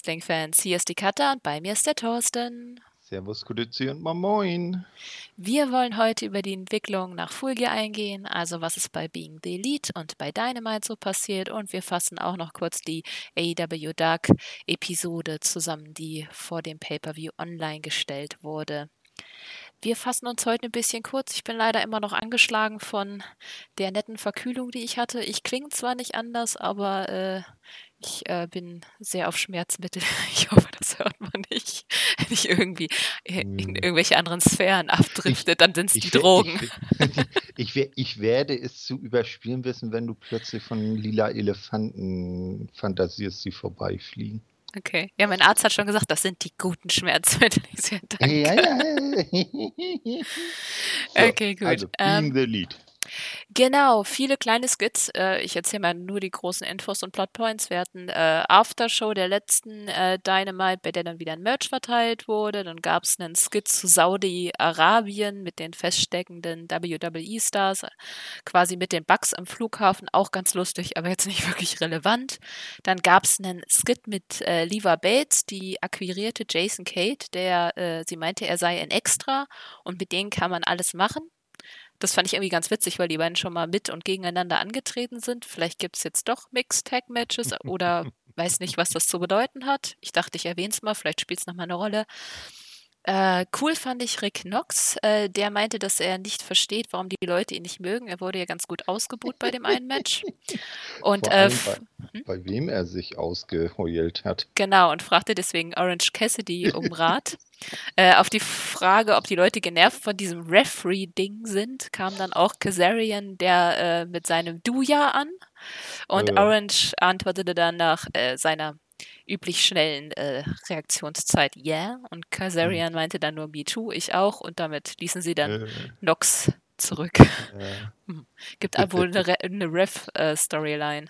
Wrestling-Fans. Hier ist die Katha und bei mir ist der Thorsten. Servus, Grüezi und Moin. Wir wollen heute über die Entwicklung nach Fulgi eingehen, also was ist bei Being the Elite und bei Dynamite so passiert und wir fassen auch noch kurz die AEW Dark Episode zusammen, die vor dem Pay-Per-View online gestellt wurde. Wir fassen uns heute ein bisschen kurz. Ich bin leider immer noch angeschlagen von der netten Verkühlung, die ich hatte. Ich klinge zwar nicht anders, aber äh, ich äh, bin sehr auf Schmerzmittel. Ich hoffe, das hört man nicht. Wenn ich irgendwie in Hm. irgendwelche anderen Sphären abdriftet, dann sind es die Drogen. ich, ich, ich werde es zu überspielen wissen, wenn du plötzlich von lila Elefanten fantasierst, die vorbeifliegen. Okay. Ja, mein Arzt hat schon gesagt, das sind die guten Schmerzmittel. Ich sehr danke. Ja, ja. so, Okay, gut. Also, Ähm, being the lead. Genau, viele kleine Skits. Äh, ich erzähle mal nur die großen Infos und Plotpoints. Wir hatten äh, Aftershow der letzten äh, Dynamite, bei der dann wieder ein Merch verteilt wurde. Dann gab es einen Skit zu Saudi-Arabien mit den feststeckenden WWE-Stars, quasi mit den Bugs am Flughafen. Auch ganz lustig, aber jetzt nicht wirklich relevant. Dann gab es einen Skit mit äh, Leva Bates, die akquirierte Jason Kate, der, äh, sie meinte, er sei ein Extra und mit denen kann man alles machen. Das fand ich irgendwie ganz witzig, weil die beiden schon mal mit und gegeneinander angetreten sind. Vielleicht gibt es jetzt doch Mixed Tag Matches oder weiß nicht, was das zu bedeuten hat. Ich dachte, ich erwähne es mal, vielleicht spielt es nochmal eine Rolle. Äh, cool fand ich Rick Knox, äh, der meinte, dass er nicht versteht, warum die Leute ihn nicht mögen. Er wurde ja ganz gut ausgebuht bei dem einen Match. Und äh, allem f- bei, bei wem er sich ausgeheult hat. Genau, und fragte deswegen Orange Cassidy um Rat. äh, auf die Frage, ob die Leute genervt von diesem Referee-Ding sind, kam dann auch Kazarian, der äh, mit seinem Duja an. Und Äh. Orange antwortete dann nach seiner üblich schnellen äh, Reaktionszeit Yeah. Und Kazarian meinte dann nur Me too, ich auch. Und damit ließen sie dann Äh, Nox zurück. äh, Gibt aber wohl eine, Re eine Ref-Storyline.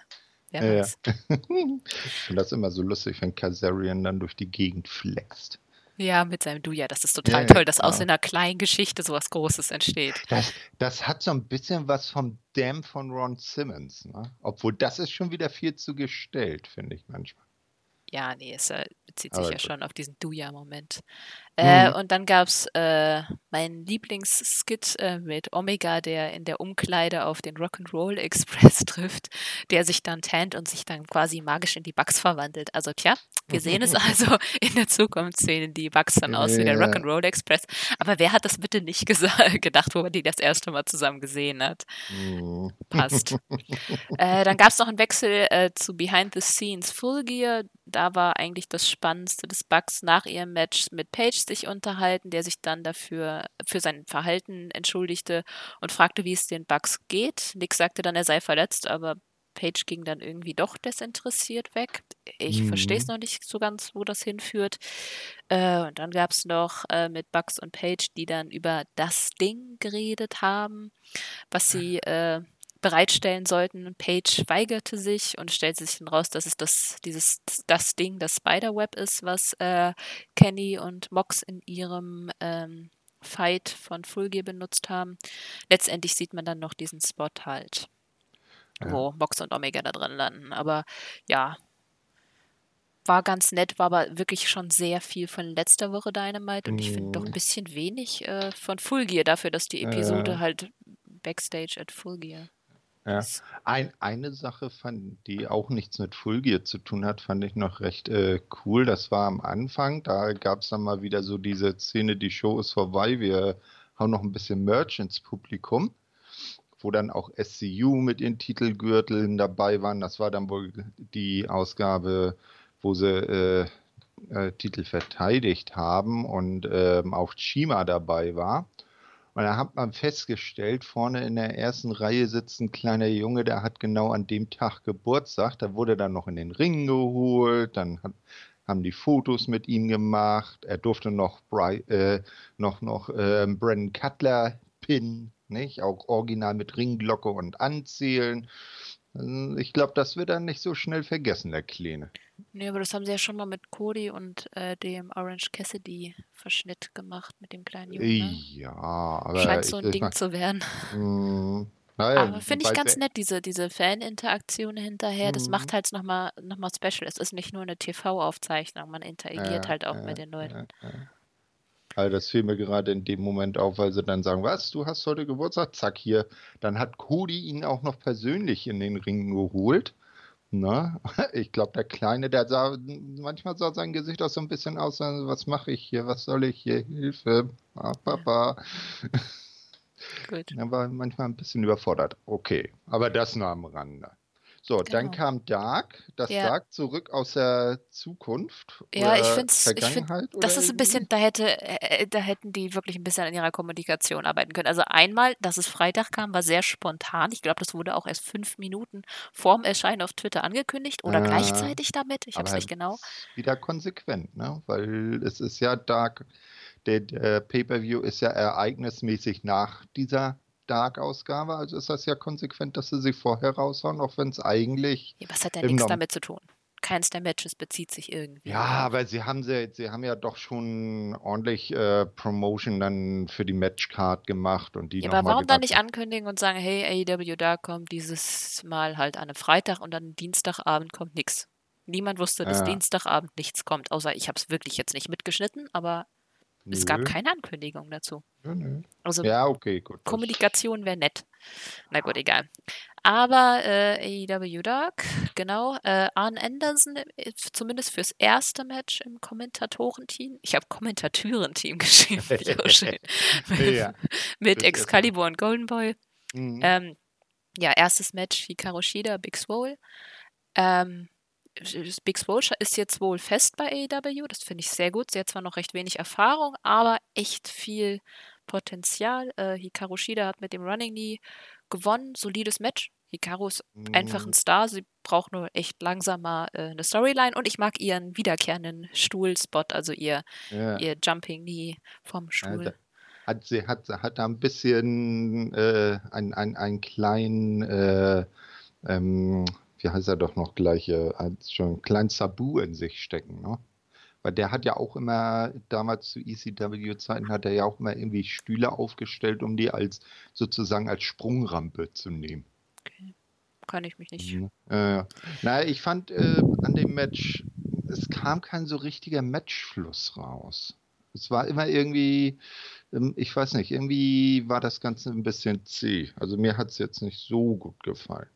Wer Ja, ja. finde das immer so lustig, wenn Kazarian dann durch die Gegend flext. Ja, mit seinem Du, ja, das ist total Ja, toll, dass aus genau. einer kleinen Geschichte sowas Großes entsteht. Das, das hat so ein bisschen was vom Damn von Ron Simmons, ne? Obwohl das ist schon wieder viel zu gestellt, finde ich manchmal. Ja, nee, es äh, bezieht sich Aber ja gut. schon auf diesen Du-Ja-Moment. Äh, Mhm. und dann gab es äh, meinen Lieblingsskit äh, mit Omega, der in der Umkleide auf den Rock'n'Roll Express trifft, der sich dann tannt und sich dann quasi magisch in die Bugs verwandelt. Also tja, wir sehen es also in der Zukunft sehen die Bugs dann aus wie der. Rock'n'Roll Express. Aber wer hat das bitte nicht gedacht, wo man die das erste Mal zusammen gesehen hat? Mhm. passt. äh, dann gab es noch einen Wechsel äh, zu Behind the Scenes Full Gear. Da war eigentlich das Spannendste des Bugs nach ihrem Match mit Page sich unterhalten, der sich dann dafür für sein Verhalten entschuldigte und fragte, wie es den Bugs geht. Nick sagte dann, er sei verletzt, aber Page ging dann irgendwie doch desinteressiert weg. Ich Mhm. verstehe es noch nicht so ganz, wo das hinführt. Äh, und dann gab es noch äh, mit Bugs und Page, die dann über das Ding geredet haben, was sie äh, bereitstellen sollten. Page weigerte sich und stellte sich dann raus, dass es das, dieses, das Ding, das Spiderweb ist, was äh, Kenny und Mox in ihrem ähm, Fight von Full Gear benutzt haben. Letztendlich sieht man dann noch diesen Spot halt, Ja. wo Mox und Omega da drin landen. Aber ja, war ganz nett, war aber wirklich schon sehr viel von letzter Woche Dynamite und ich finde doch ein Mhm. bisschen wenig äh, von Full Gear dafür, dass die Episode Ja. halt Backstage at Full Gear Ja. ist. Ein, eine Sache, fand, die auch nichts mit Full Gear zu tun hat, fand ich noch recht äh, cool. Das war am Anfang. Da gab es dann mal wieder so diese Szene, die Show ist vorbei. Wir hauen noch ein bisschen Merch ins Publikum, wo dann auch SCU mit ihren Titelgürteln dabei waren. Das war dann wohl die Ausgabe, wo sie äh, äh, Titel verteidigt haben und ähm, auch Chima dabei war. Und da hat man festgestellt, vorne in der ersten Reihe sitzt ein kleiner Junge, der hat genau an dem Tag Geburtstag. Da wurde dann noch in den Ring geholt, dann hat, haben die Fotos mit ihm gemacht. Er durfte noch, Bri äh, noch, noch ähm, Brandon Cutler pinnen, nicht? Auch original mit Ringglocke und Anzählen. Also Ich glaube, das wird dann nicht so schnell vergessen, der Kleine. Nee, aber das haben sie ja schon mal mit Cody und äh, dem Orange Cassidy Verschnitt gemacht mit dem kleinen Jungen. Ne? Ja, aber Scheint so ein ich, ich Ding mein, zu werden. Mm, Naja, Aber finde ich ganz nett, diese, diese Fan-Interaktion hinterher. Das macht Mhm. halt nochmal noch mal special. Es ist nicht nur eine TV-Aufzeichnung, man interagiert Ja, halt auch ja, mit den Leuten. ja. Also das fiel mir gerade in dem Moment auf, weil sie dann sagen, was, du hast heute Geburtstag? Zack, hier. Dann hat Cody ihn auch noch persönlich in den Ring geholt. Na, ich glaube, der Kleine, der sah, manchmal sah sein Gesicht auch so ein bisschen aus, als, was mache ich hier, was soll ich hier, Hilfe, ah, Papa. Gut. Er war manchmal ein bisschen überfordert. Okay, aber das nur am Rande. So, dann Genau. kam Dark, das Ja. Dark zurück aus der Zukunft Ja, ich finde, ich find, das ist ein bisschen, da hätte, äh, da hätten die wirklich ein bisschen an ihrer Kommunikation arbeiten können. Also einmal, dass es Freitag kam, war sehr spontan. Ich glaube, das wurde auch erst fünf Minuten vorm Erscheinen auf Twitter angekündigt oder Äh, gleichzeitig damit. Ich habe es nicht genau. wieder konsequent, ne? Weil es ist ja Dark, der, der Pay-Per-View ist ja ereignismäßig nach dieser Dark-Ausgabe, also ist das ja konsequent, dass sie sie vorher raushauen, auch wenn es eigentlich Ja, was hat im nichts damit zu tun? Keins der Matches bezieht sich irgendwie Ja, aber sie haben sie, sie haben ja doch schon ordentlich äh, Promotion dann für die Matchcard gemacht und die Ja, aber warum dann nicht ankündigen und sagen, hey, AEW Dark kommt dieses Mal halt an einem Freitag und dann Dienstagabend kommt nichts. Niemand wusste, dass Ja, Dienstagabend nichts kommt, außer ich habe es wirklich jetzt nicht mitgeschnitten, aber es gab nö, keine Ankündigung dazu. nö, nö. Also Ja, okay, gut. Kommunikation wäre nett. Na gut, egal. Aber äh, AEW Dark, genau. Äh, Arn Anderson, äh, zumindest fürs erste Match im Kommentatorenteam. Ich habe Kommentatorenteam geschrieben, ja, Mit. Excalibur und Golden Boy. Mhm. Ähm, ja, erstes Match Hikaru Shida, Big Swole. Ähm, Big Swole ist jetzt wohl fest bei AEW. Das finde ich sehr gut. Sie hat zwar noch recht wenig Erfahrung, aber echt viel Potenzial. Äh, Hikaru Shida hat mit dem Running Knee gewonnen. Solides Match. Hikaru ist einfach Mhm. ein Star. Sie braucht nur echt langsam mal äh, eine Storyline. Und ich mag ihren wiederkehrenden Stuhlspot, also ihr, Ja, ihr Jumping Knee vom ja, Stuhl. da hat sie hat, hat da ein bisschen äh, ein, ein, einen kleinen, äh, ähm, wie heißt er doch noch gleich, äh, als schon einen kleinen Sabu in sich stecken, ne? Weil der hat ja auch immer, damals zu ECW-Zeiten, hat er ja auch immer irgendwie Stühle aufgestellt, um die als sozusagen als Sprungrampe zu nehmen. Okay. Kann ich mich nicht. Mhm. Äh, naja, ich fand äh, an dem Match, es kam kein so richtiger Matchfluss raus. Es war immer irgendwie, ähm, ich weiß nicht, irgendwie war das Ganze ein bisschen zäh. Also mir hat es jetzt nicht so gut gefallen.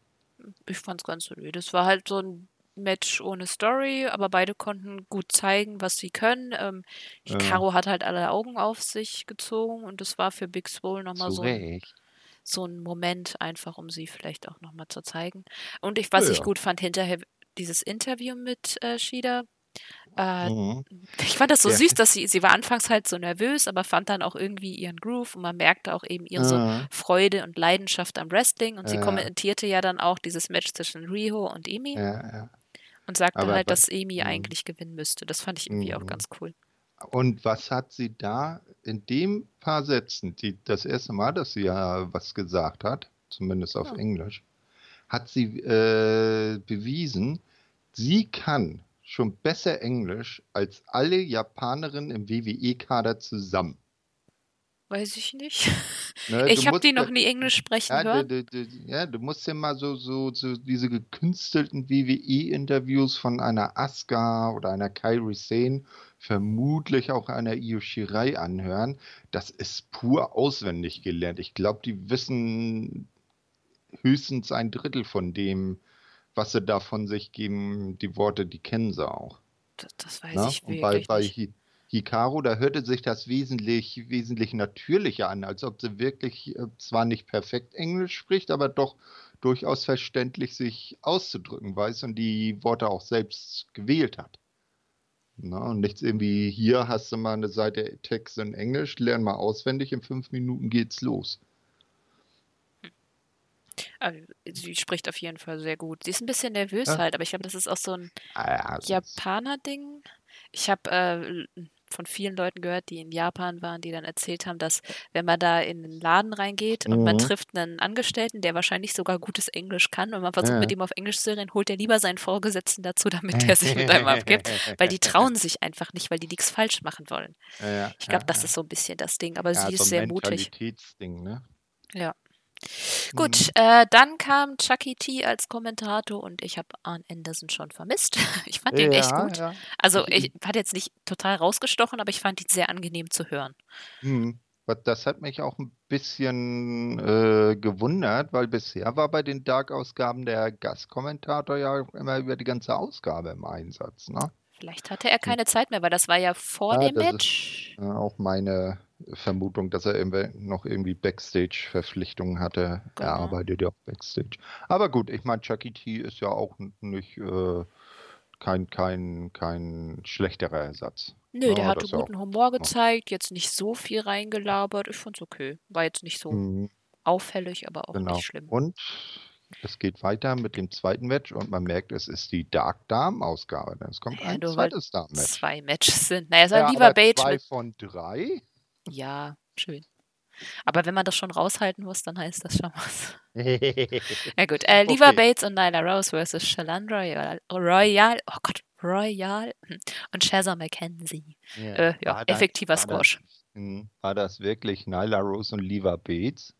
Ich fand's ganz solide. Das war halt so ein Match ohne Story, aber beide konnten gut zeigen, was sie können. Ähm, Äh, Hikaru hat halt alle Augen auf sich gezogen und das war für Big Swole nochmal so ein, so ein Moment, einfach um sie vielleicht auch nochmal zu zeigen. Und ich, was ich Ja. gut fand, hinterher dieses Interview mit äh, Shida. Äh, Mhm. ich fand das so Ja. süß, dass sie, sie war anfangs halt so nervös, aber fand dann auch irgendwie ihren Groove und man merkte auch eben ihre so Äh, Freude und Leidenschaft am Wrestling und sie äh, kommentierte ja dann auch dieses Match zwischen Riho und Emi. ja, ja. Und sagte Aber halt, was, dass Emi mhm. eigentlich gewinnen müsste. Das fand ich irgendwie auch Mhm. ganz cool. Und was hat sie da in dem paar Sätzen, die, das erste Mal, dass sie ja was gesagt hat, zumindest auf Ja. Englisch, hat sie äh, bewiesen, sie kann schon besser Englisch als alle Japanerinnen im WWE-Kader zusammen. Weiß ich nicht. Ne, Ich habe die noch nie Englisch sprechen ja, du, hören. du, du, ja, du musst ja mal so, so, so diese gekünstelten WWE-Interviews von einer Asuka oder einer Kairi Sane, vermutlich auch einer Io Shirai anhören. Das ist pur auswendig gelernt. Ich glaube, die wissen höchstens ein Drittel von dem, was sie da von sich geben. Die Worte, die kennen sie auch. Das, das weiß Ne? ich Und bei, bei nicht. Hi Hikaru, da hörte sich das wesentlich, wesentlich natürlicher an, als ob sie wirklich äh, zwar nicht perfekt Englisch spricht, aber doch durchaus verständlich sich auszudrücken weiß und die Worte auch selbst gewählt hat. Na, und nichts irgendwie, hier hast du mal eine Seite Text in Englisch, lern mal auswendig, in fünf Minuten geht's los. Also, sie spricht auf jeden Fall sehr gut. Sie ist ein bisschen nervös Ja, halt, aber ich glaube, das ist auch so ein ah, das- Japaner-Ding. Ich habe äh, von vielen Leuten gehört, die in Japan waren, die dann erzählt haben, dass wenn man da in den Laden reingeht und man Mhm. trifft einen Angestellten, der wahrscheinlich sogar gutes Englisch kann und man versucht mit Ja. ihm auf Englisch zu reden, holt er lieber seinen Vorgesetzten dazu, damit der sich mit einem abgibt, weil die trauen sich einfach nicht, weil die nichts falsch machen wollen. Ja, Ich glaube, das ist so ein bisschen das Ding, aber sie so ist sehr mutig. Ne? Ja. Gut, Mhm. äh, dann kam Chucky T als Kommentator und ich habe Arn Anderson schon vermisst. Ich fand den echt Ja, gut. ja. Also Ich- ich hat jetzt nicht total rausgestochen, aber ich fand ihn sehr angenehm zu hören. Hm. Das hat mich auch ein bisschen äh, gewundert, weil bisher war bei den Dark-Ausgaben der Gastkommentator ja immer über die ganze Ausgabe im Einsatz, ne? Vielleicht hatte er keine Zeit mehr, weil das war ja vor Ja, dem das ist- Match. Äh, auch meine Vermutung, dass er noch irgendwie Backstage-Verpflichtungen hatte. Genau. Er arbeitet ja auch Backstage. Aber gut, ich meine, Chucky T ist ja auch nicht äh, kein, kein, kein schlechterer Ersatz. Nö, der Ja, hatte ist ja guten Humor gezeigt, jetzt nicht so viel reingelabert. Ich fand's okay. War jetzt nicht so Mhm, auffällig, aber auch genau. nicht schlimm. Und es geht weiter mit dem zweiten Match und man merkt, es ist die Dark Damen-Ausgabe. denn Es kommt Ja, ein zweites Damen-Match. Zwei Matches sind. Naja, es war Ja, lieber Bates zwei mit. von drei? Ja, schön. Aber wenn man das schon raushalten muss, dann heißt das schon was. Ja gut, äh, Lever Okay. Bates und Nyla Rose versus Shalan Royal, Royal, oh Gott, Royal und Shazza McKenzie. Äh, ja, War das- effektiver war Squash. Das, war das wirklich Nyla Rose und Lever Bates?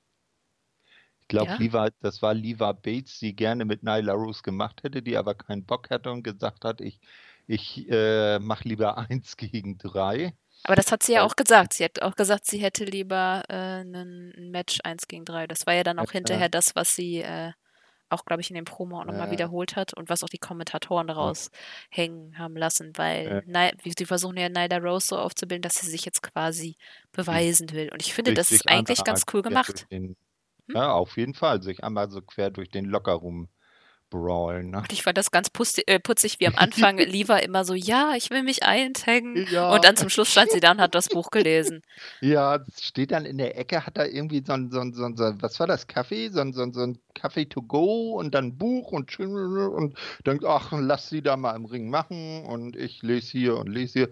Ich glaube, Ja. Das war Lever Bates, die gerne mit Nyla Rose gemacht hätte, die aber keinen Bock hatte und gesagt hat, ich, ich äh, mache lieber eins gegen drei. Aber das hat sie ja auch gesagt. Sie hat auch gesagt, sie hätte lieber äh, ein Match 1 gegen 3. Das war ja dann auch Ja. hinterher das, was sie äh, auch, glaube ich, in dem Promo auch nochmal Ja. wiederholt hat und was auch die Kommentatoren daraus hängen haben lassen, weil Ja. Sie versuchen ja Nyla Rose so aufzubilden, dass sie sich jetzt quasi beweisen will. Und ich finde, Sich- das ist eigentlich ganz cool gemacht. Den, Hm? Ja, auf jeden Fall, sich einmal so quer durch den Lockerroom brawlen. Ne? Und ich fand das ganz äh, putzig, wie am Anfang Liva immer so, ja, ich will mich eintaggen. Ja. Und dann zum Schluss stand sie da und hat das Buch gelesen. Ja, es steht dann in der Ecke, hat da irgendwie so ein, so ein, so ein, was war das, Kaffee? So ein, so ein, so ein Kaffee to go und dann Buch und, und denkt, ach, lass sie da mal im Ring machen und ich lese hier und lese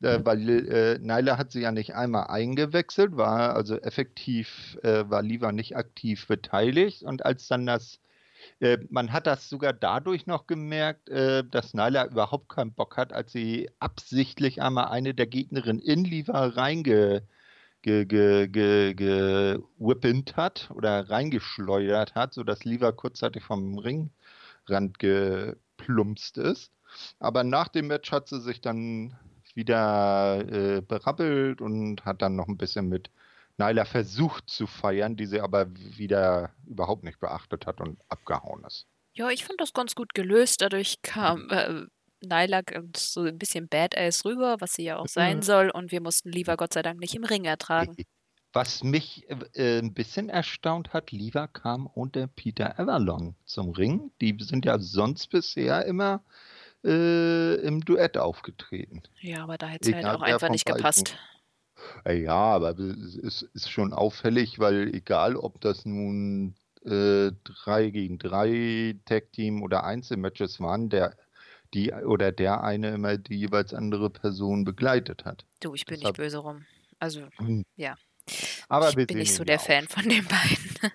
hier. Äh, weil äh, Naila hat sie ja nicht einmal eingewechselt, war also effektiv, äh, war Liva nicht aktiv beteiligt und als dann das äh, man hat das sogar dadurch noch gemerkt, äh, dass Nyla überhaupt keinen Bock hat, als sie absichtlich einmal eine der Gegnerinnen in Liva reinge ge, ge, ge, gewhippent hat oder reingeschleudert hat, sodass Liva kurzzeitig vom Ringrand geplumpst ist. Aber nach dem Match hat sie sich dann wieder äh, berappelt und hat dann noch ein bisschen mit Nyla versucht zu feiern, die sie aber wieder überhaupt nicht beachtet hat und abgehauen ist. Ja, ich fand das ganz gut gelöst. Dadurch kam äh, Nyla ganz so ein bisschen Badass rüber, was sie ja auch sein Mhm. soll. Und wir mussten Liva Gott sei Dank nicht im Ring ertragen. Was mich äh, ein bisschen erstaunt hat, Liva kam unter Peter Avalon zum Ring. Die sind ja sonst bisher immer äh, im Duett aufgetreten. Ja, aber da hätte es halt auch einfach nicht beiden. gepasst. Äh, Ja, aber es ist, ist schon auffällig, weil egal, ob das nun äh, drei gegen drei Tag-Team oder Einzelmatches waren, der die oder der eine immer die jeweils andere Person begleitet hat. Du, ich bin nicht Deshalb- böse rum. Also, Hm. Ja. Aber ich bin nicht so der auch Fan von den beiden.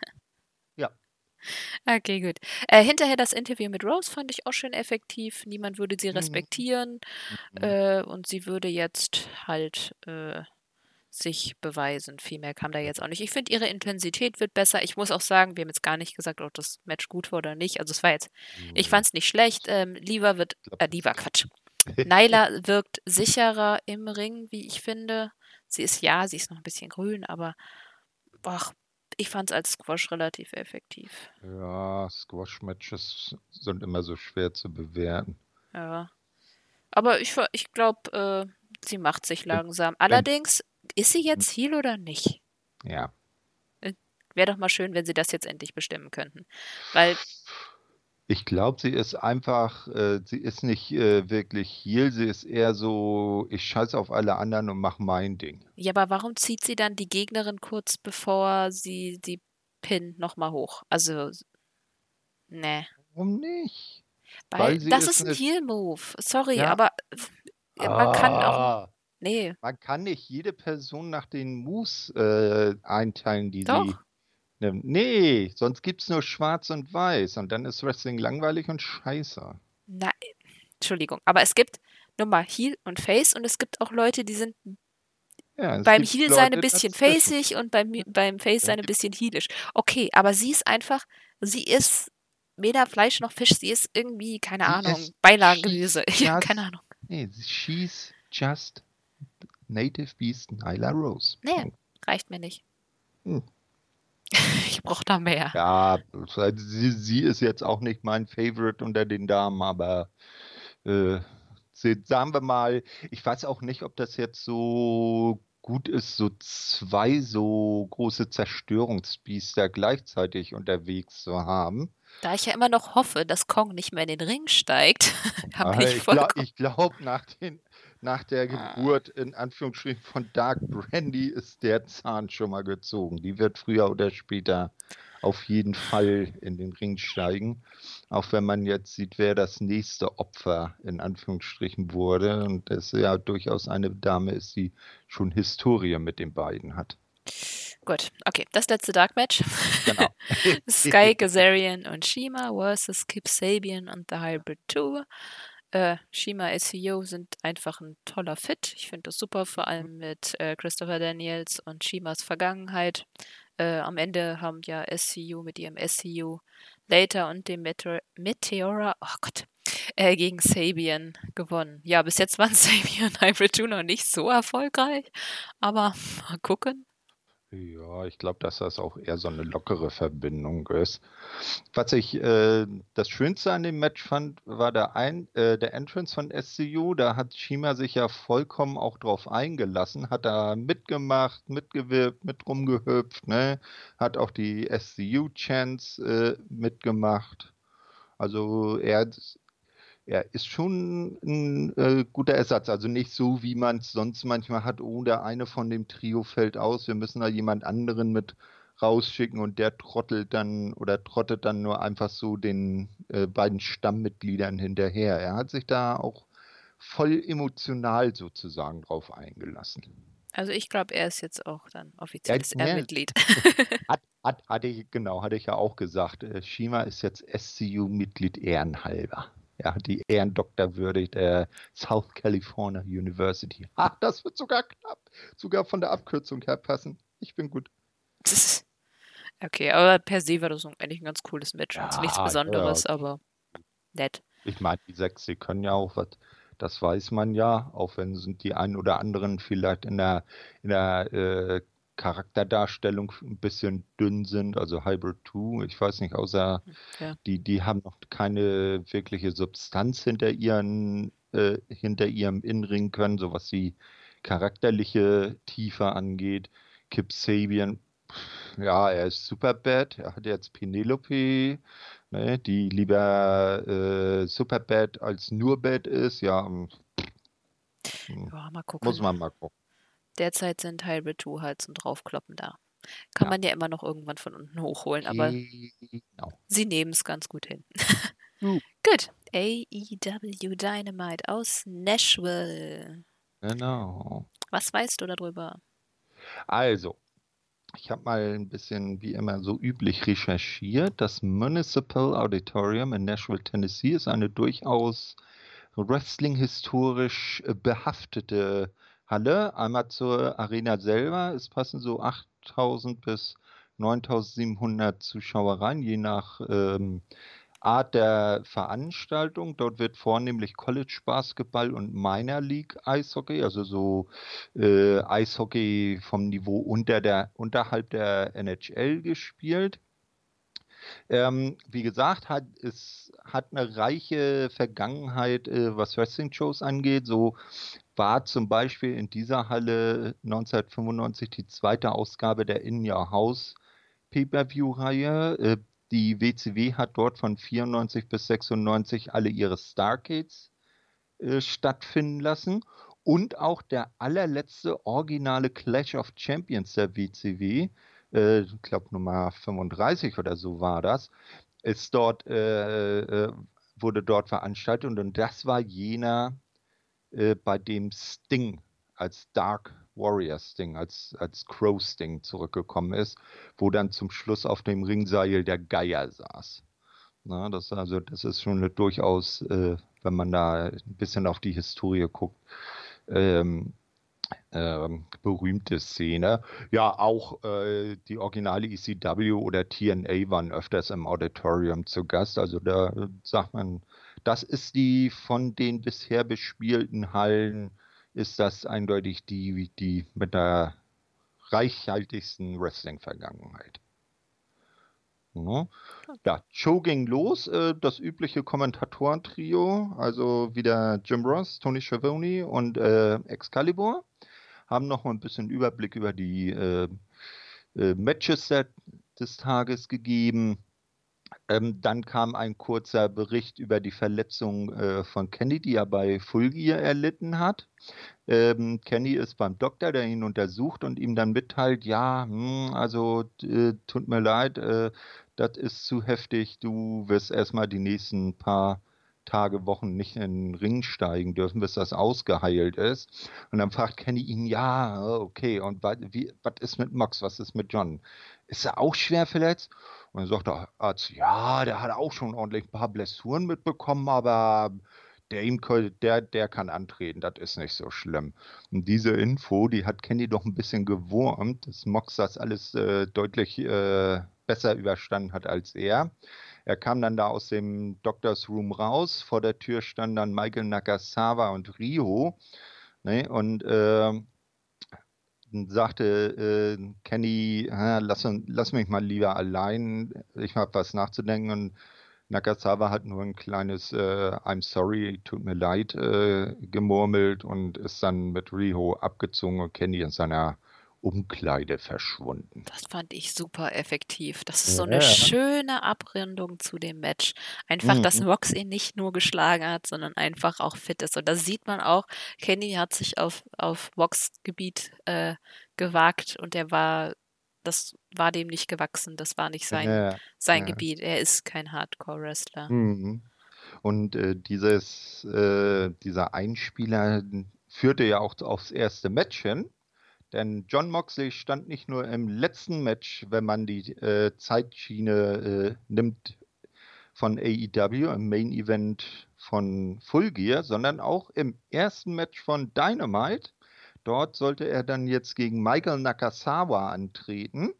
Ja. Okay, gut. Äh, hinterher das Interview mit Rose fand ich auch schön effektiv. Niemand würde sie Mhm. respektieren. Mhm. Äh, und sie würde jetzt halt äh, sich beweisen. Viel mehr kam da jetzt auch nicht. Ich finde, ihre Intensität wird besser. Ich muss auch sagen, wir haben jetzt gar nicht gesagt, ob das Match gut war oder nicht. Also es war jetzt, ich Mhm. fand es nicht schlecht. Ähm, Liva wird, äh, Liva, Quatsch. Nyla wirkt sicherer im Ring, wie ich finde. Sie ist, ja, sie ist noch ein bisschen grün, aber ach, ich fand es als Squash relativ effektiv. Ja, Squash-Matches sind immer so schwer zu bewerten. Ja. Aber ich, ich glaube, äh, sie macht sich langsam. Allerdings, ist sie jetzt Heal oder nicht? Ja. Wäre doch mal schön, wenn sie das jetzt endlich bestimmen könnten. Weil, Ich glaube, sie ist einfach, äh, sie ist nicht äh, wirklich Heel, sie ist eher so, ich scheiße auf alle anderen und mach mein Ding. ja, aber warum zieht sie dann die Gegnerin kurz bevor sie die Pin nochmal hoch? Also, ne. Warum nicht? Weil, Weil das ist ist ein Heal-Move. Sorry, Ja. aber äh, man kann auch. Nee, Man kann nicht jede Person nach den Moves äh, einteilen, die sie Doch. nimmt. Nee, sonst gibt es nur schwarz und weiß und dann ist Wrestling langweilig und scheiße. na, Entschuldigung. Aber es gibt nur mal Heal und Face und es gibt auch Leute, die sind Ja, beim Heel sein ein bisschen facig und beim, beim Face sein ein bisschen heelisch. Okay, aber sie ist einfach, sie ist weder Fleisch noch Fisch, sie ist irgendwie, keine Sie Ahnung, Beilagengemüse. Ja, keine Ahnung. Nee, she's just Native Beast Nyla Rose. Nee, reicht mir nicht. Hm. Ich brauche da mehr. Ja, sie, sie ist jetzt auch nicht mein Favorite unter den Damen, aber äh, sagen wir mal, ich weiß auch nicht, ob das jetzt so gut ist, so zwei so große Zerstörungsbiester gleichzeitig unterwegs zu haben. Da ich ja immer noch hoffe, dass Kong nicht mehr in den Ring steigt, habe ich ich vollkommen. glaube, glaub, nach, den- nach der Geburt in Anführungsstrichen von Dark Brandy ist der Zahn schon mal gezogen. Die wird früher oder später auf jeden Fall in den Ring steigen. Auch wenn man jetzt sieht, wer das nächste Opfer in Anführungsstrichen wurde. Und das ja durchaus eine Dame ist, die schon Historie mit den beiden hat. Gut, okay, das letzte Dark Match. Genau. Sky Kazarian und Shima versus Kip Sabian und The Hybrid 2. Äh, Shima SEO sind einfach ein toller Fit. Ich finde das super, vor allem mit äh, Christopher Daniels und Shimas Vergangenheit. Äh, am Ende haben ja SCU mit ihrem SCU Later und dem Meteor Meteora, oh Gott, äh, gegen Sabian gewonnen. Ja, bis jetzt waren Sabian und Hybrid 2 noch nicht so erfolgreich, aber mal gucken. Ja, ich glaube, dass das auch eher so eine lockere Verbindung ist. Was ich äh, das Schönste an dem Match fand, war der, Ein äh, der Entrance von SCU. Da hat Shima sich ja vollkommen auch drauf eingelassen, hat da mitgemacht, mitgewirkt, mit rumgehüpft, ne? Hat auch die SCU-Chants äh, mitgemacht. Also er er ist schon ein äh, guter Ersatz. Also nicht so, wie man es sonst manchmal hat. Oh, der eine von dem Trio fällt aus. Wir müssen da jemand anderen mit rausschicken und der trottelt dann oder trottet dann nur einfach so den äh, beiden Stammmitgliedern hinterher. Er hat sich da auch voll emotional sozusagen drauf eingelassen. Also ich glaube, er ist jetzt auch dann offizielles Ja. R-Mitglied. Hat, hat, hatte ich, genau, hatte ich ja auch gesagt. Äh, Shima ist jetzt SCU-Mitglied ehrenhalber. Hat die Ehrendoktorwürde der South California University. Ach, das wird sogar knapp. Sogar von der Abkürzung her passen. Ich bin gut. Okay, aber per se war das eigentlich ein ganz cooles Match. Also nichts Ja, Besonderes, ja. aber nett. Ich meine, die sechs, die können ja auch was. Das weiß man ja, auch wenn sind die einen oder anderen vielleicht in der, in der äh, Charakterdarstellung ein bisschen dünn sind, also Hybrid 2, ich weiß nicht, außer Ja. die, die haben noch keine wirkliche Substanz hinter ihren, äh, hinter ihrem Innenring können, so was die charakterliche Tiefe angeht. Kip Sabian, ja, er ist super bad. Er hat jetzt Penelope, ne, die lieber äh, super bad als nur bad ist. Ja, hm, Ja, mal gucken. muss man mal gucken. Derzeit sind Hybrid 2 halt zum Draufkloppen da. Kann Ja. man ja immer noch irgendwann von unten hochholen, aber Genau. sie nehmen es ganz gut hin. Gut. Gut. AEW Dynamite aus Nashville. Genau. Was weißt du darüber? Also, ich habe mal ein bisschen, wie immer so üblich, recherchiert. Das Municipal Auditorium in Nashville, Tennessee ist eine durchaus wrestling-historisch behaftete Halle. Einmal zur Arena selber. Es passen so 8000 bis 9700 Zuschauer rein, je nach ähm, Art der Veranstaltung. Dort wird vornehmlich College Basketball und Minor League Eishockey, also so äh, Eishockey vom Niveau unter der, unterhalb der NHL gespielt. Ähm, wie gesagt, hat, es hat eine reiche Vergangenheit, äh, was Wrestling-Shows angeht. So war zum Beispiel in dieser Halle 1995 die zweite Ausgabe der In Your House Pay-Per-View-Reihe. Äh, die WCW hat dort von 94 bis 96 alle ihre Starcades äh, stattfinden lassen. Und auch der allerletzte originale Clash of Champions der WCW, äh, ich glaube Nummer 35 oder so war das, ist dort, äh, äh, wurde dort veranstaltet und das war jener, äh, bei dem Sting als Dark Warrior Sting, als, als Crow Sting zurückgekommen ist, wo dann zum Schluss auf dem Ringseil der Geier saß. Na, das, also, das ist schon durchaus, äh, wenn man da ein bisschen auf die Historie guckt, ähm, ähm, berühmte Szene. Ja, auch äh, die originale ECW oder TNA waren öfters im Auditorium zu Gast. Also da sagt man, das ist die von den bisher bespielten Hallen, ist das eindeutig die, die mit der reichhaltigsten Wrestling-Vergangenheit. Ja. ja, Show ging los, äh, das übliche Kommentatoren-Trio, also wieder Jim Ross, Tony Schiavone und äh, Excalibur haben noch mal ein bisschen Überblick über die äh, äh, Matches des Tages gegeben. Ähm, dann kam ein kurzer Bericht über die Verletzung äh, von Kenny, die er bei Full Gear erlitten hat. Ähm, Kenny ist beim Doktor, der ihn untersucht und ihm dann mitteilt, ja, hm, also äh, tut mir leid, äh, das ist zu heftig, du wirst erstmal die nächsten paar Tage, Wochen nicht in den Ring steigen dürfen, bis das ausgeheilt ist. Und dann fragt Kenny ihn, ja, okay, und was ist mit Max, was ist mit John? Ist er auch schwer verletzt? Und dann sagt der Arzt, ja, der hat auch schon ordentlich ein paar Blessuren mitbekommen, aber der, ihm, der, der kann antreten, das ist nicht so schlimm. Und diese Info, die hat Kenny doch ein bisschen gewurmt, dass Mox das alles äh, deutlich äh, besser überstanden hat als er. Er kam dann da aus dem Doctors Room raus. Vor der Tür standen dann Michael Nakasawa und Rio. Ne? Und äh, sagte äh, Kenny, lass, lass, mich mal lieber allein. Ich habe was nachzudenken. Und Nakasawa hat nur ein kleines äh, I'm sorry, tut mir leid äh, gemurmelt und ist dann mit Riho abgezogen und Kenny in seiner Umkleide verschwunden. Das fand ich super effektiv. Das ist so eine schöne Abrundung zu dem Match. Einfach, mhm. dass Mox ihn nicht nur geschlagen hat, sondern einfach auch fit ist. Und da sieht man auch, Kenny hat sich auf, auf Mox Gebiet äh, gewagt und er war, das war dem nicht gewachsen. Das war nicht sein, ja, sein ja. Gebiet. Er ist kein Hardcore-Wrestler. Mhm. Und äh, dieses, äh, dieser Einspieler führte ja auch aufs erste Match hin. Denn John Moxley stand nicht nur im letzten Match, wenn man die äh, Zeitschiene äh, nimmt von AEW im Main Event von Full Gear, sondern auch im ersten Match von Dynamite. Dort sollte er dann jetzt gegen Michael Nakasawa antreten.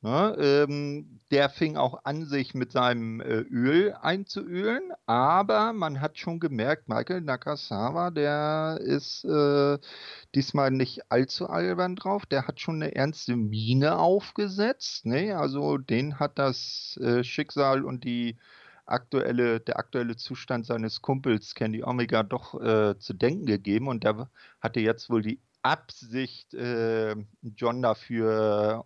Ne, ähm, der fing auch an, sich mit seinem äh, Öl einzuölen, aber man hat schon gemerkt, Michael Nakasawa, der ist äh, diesmal nicht allzu albern drauf, der hat schon eine ernste Miene aufgesetzt. Ne? Also den hat das äh, Schicksal und die aktuelle, der aktuelle Zustand seines Kumpels Candy Omega doch äh, zu denken gegeben und der hatte jetzt wohl die Absicht, äh, John dafür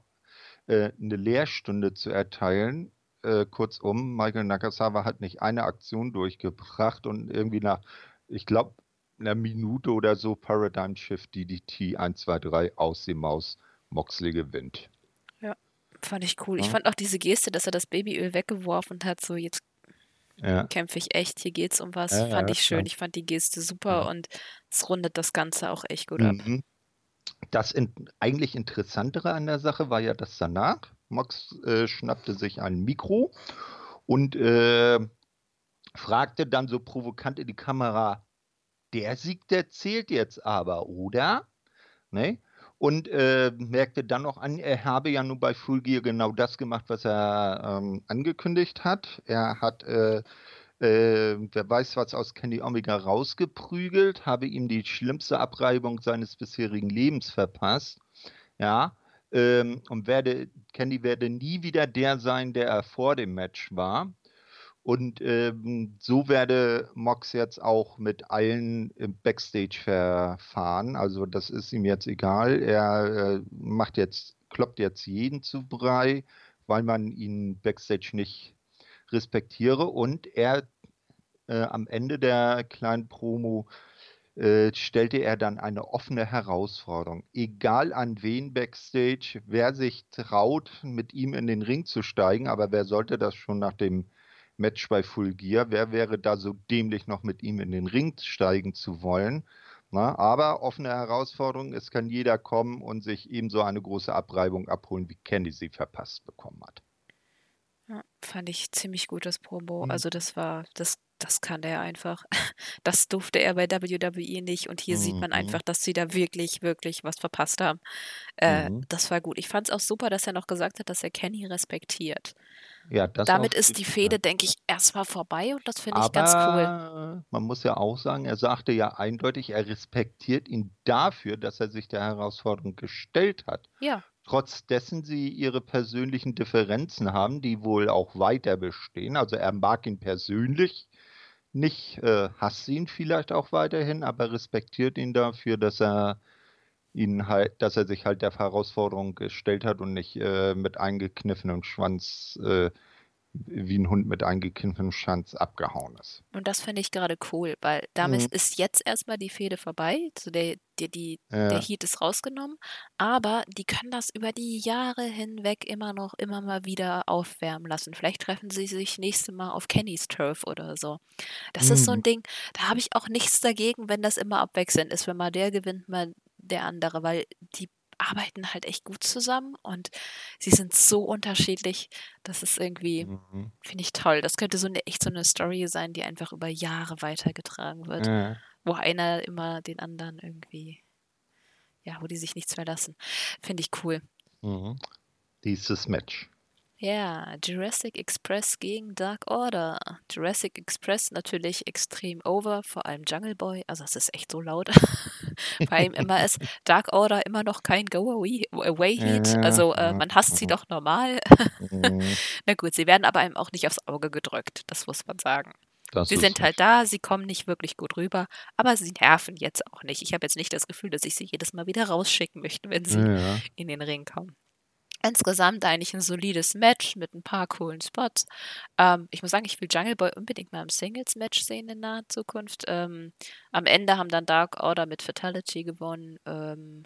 äh, eine Lehrstunde zu erteilen. Äh, kurzum, Michael Nakasawa hat nicht eine Aktion durchgebracht und irgendwie nach, ich glaube, einer Minute oder so Paradigm Shift DDT 1, 2, 3 aus dem Maus. Moxley gewinnt. Ja, fand ich cool. Ja. Ich fand auch diese Geste, dass er das Babyöl weggeworfen hat, so jetzt ja. kämpfe ich echt, hier geht's um was. Ja, fand ich schön. Ich fand die Geste super und es rundet das Ganze auch echt gut ab. Das in, eigentlich Interessantere an der Sache war ja das danach. Max äh, schnappte sich ein Mikro und äh, fragte dann so provokant in die Kamera, der Sieg, der zählt jetzt aber, oder? Ne? Und äh, merkte dann noch an, er habe ja nur bei Full Gear genau das gemacht, was er ähm, angekündigt hat. Er hat äh, äh, wer weiß was aus Kenny Omega rausgeprügelt, habe ihm die schlimmste Abreibung seines bisherigen Lebens verpasst. Ja, ähm, und werde, Kenny werde nie wieder der sein, der er vor dem Match war. Und ähm, so werde Mox jetzt auch mit allen im Backstage verfahren. Also das ist ihm jetzt egal. Er äh, macht jetzt, kloppt jetzt jeden zu Brei, weil man ihn Backstage nicht respektiere. Und er äh, am Ende der kleinen Promo äh, stellte er dann eine offene Herausforderung. Egal an wen backstage, wer sich traut, mit ihm in den Ring zu steigen, aber wer sollte das schon nach dem Match bei Full Gear, wer wäre da so dämlich noch mit ihm in den Ring steigen zu wollen? Na, aber offene Herausforderung, es kann jeder kommen und sich ebenso eine große Abreibung abholen, wie Candy sie verpasst bekommen hat. Ja, fand ich ziemlich gut, das Promo. Mhm. Also das war, das das kann der einfach. Das durfte er bei WWE nicht. Und hier sieht man Mhm. einfach, dass sie da wirklich, wirklich was verpasst haben. Äh, Mhm. das war gut. Ich fand es auch super, dass er noch gesagt hat, dass er Kenny respektiert. Ja, Damit ist die jeden Fehde, denke ich, erstmal vorbei und das finde ich ganz cool. Man muss ja auch sagen, er sagte ja eindeutig, er respektiert ihn dafür, dass er sich der Herausforderung gestellt hat. Ja, Trotz dessen sie ihre persönlichen Differenzen haben, die wohl auch weiter bestehen. Also er mag ihn persönlich nicht, äh, hasst ihn vielleicht auch weiterhin, aber respektiert ihn dafür, dass er ihn halt, dass er sich halt der Herausforderung gestellt hat und nicht äh, mit eingekniffenem Schwanz äh, wie ein Hund mit eingekniffenem Schwanz abgehauen ist. und das finde ich gerade cool, weil damit Mhm. ist jetzt erstmal die Fehde vorbei. So der, der, die, der Ja. Heat ist rausgenommen, aber die können das über die Jahre hinweg immer noch, immer mal wieder aufwärmen lassen. Vielleicht treffen sie sich nächste Mal auf Kennys Turf oder so. Das ist so ein Mhm. Ding, da habe ich auch nichts dagegen, wenn das immer abwechselnd ist, wenn mal der gewinnt, mal der andere, weil die arbeiten halt echt gut zusammen und sie sind so unterschiedlich. Das ist irgendwie, Mhm. finde ich toll. Das könnte so eine echt so eine Story sein, die einfach über Jahre weitergetragen wird, Ja. wo einer immer den anderen irgendwie, ja, wo die sich nichts mehr lassen. Finde ich cool. Mhm. Dieses Match. Ja, Jurassic Express gegen Dark Order. Jurassic Express natürlich extrem over, vor allem Jungle Boy. Also es ist echt so laut. Vor allem immer ist Dark Order immer noch kein Go-Away-Heat. Also äh, man hasst sie doch normal. Mhm. Na gut, sie werden aber einem auch nicht aufs Auge gedrückt. Das muss man sagen. Das Sie sind halt da, sie kommen nicht wirklich gut rüber, aber sie nerven jetzt auch nicht. Ich habe jetzt nicht das Gefühl, dass ich sie jedes Mal wieder rausschicken möchte, wenn sie Ja. in den Ring kommen. Insgesamt eigentlich ein solides Match mit ein paar coolen Spots. Ähm, ich muss sagen, ich will Jungle Boy unbedingt mal im Singles-Match sehen in naher Zukunft. Ähm, am Ende haben dann Dark Order mit Fatality gewonnen. Ähm,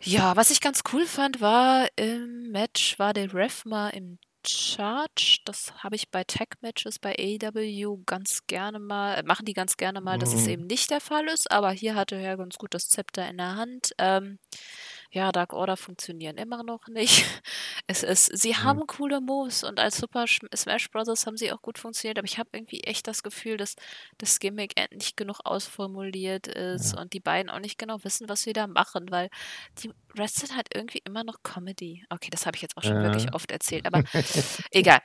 ja, was ich ganz cool fand, war im Match war der Ref mal im Charge. Das habe ich bei Tag-Matches bei AEW ganz gerne mal, äh, machen die ganz gerne mal, dass es Mhm. eben nicht der Fall ist, aber hier hatte er ganz gut das Zepter in der Hand. Ähm, ja, Dark Order funktionieren immer noch nicht. Es ist, sie Mhm. haben coole Moves und als Super Smash Bros. haben sie auch gut funktioniert, aber ich habe irgendwie echt das Gefühl, dass das Gimmick nicht genug ausformuliert ist Ja. und die beiden auch nicht genau wissen, was sie da machen, weil die wresteln halt irgendwie immer noch Comedy. Okay, das habe ich jetzt auch schon wirklich Ja. oft erzählt, aber egal.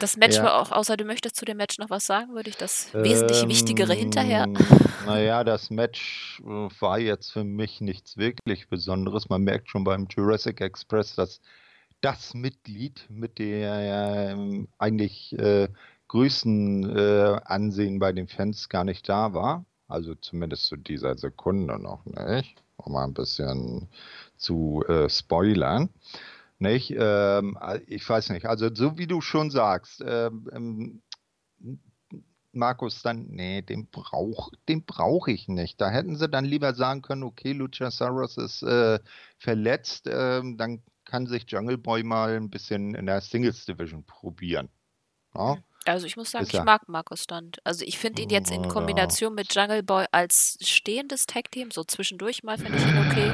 Das Match Ja. war auch, außer du möchtest zu dem Match noch was sagen, würde ich das wesentlich Wichtigere hinterher. Ähm, naja, das Match äh, war jetzt für mich nichts wirklich Besonderes. Man merkt schon beim Jurassic Express, dass das Mitglied mit der ähm, eigentlich äh, größten äh, Ansehen bei den Fans gar nicht da war. Also zumindest zu dieser Sekunde noch nicht. Um mal ein bisschen zu äh, spoilern. Nicht? Ähm, ich weiß nicht. Also so wie du schon sagst, ähm, ähm, Markus dann, nee, den brauch, den brauche ich nicht. Da hätten sie dann lieber sagen können, okay, Luchasaurus ist äh, verletzt, ähm, dann kann sich Jungle Boy mal ein bisschen in der Singles Division probieren. Ja? Also ich muss sagen, Ist ich er. mag Markus Stunt. Also ich finde ihn jetzt in. Kombination mit Jungle Boy als stehendes Tag-Team, so zwischendurch mal finde ich ihn okay.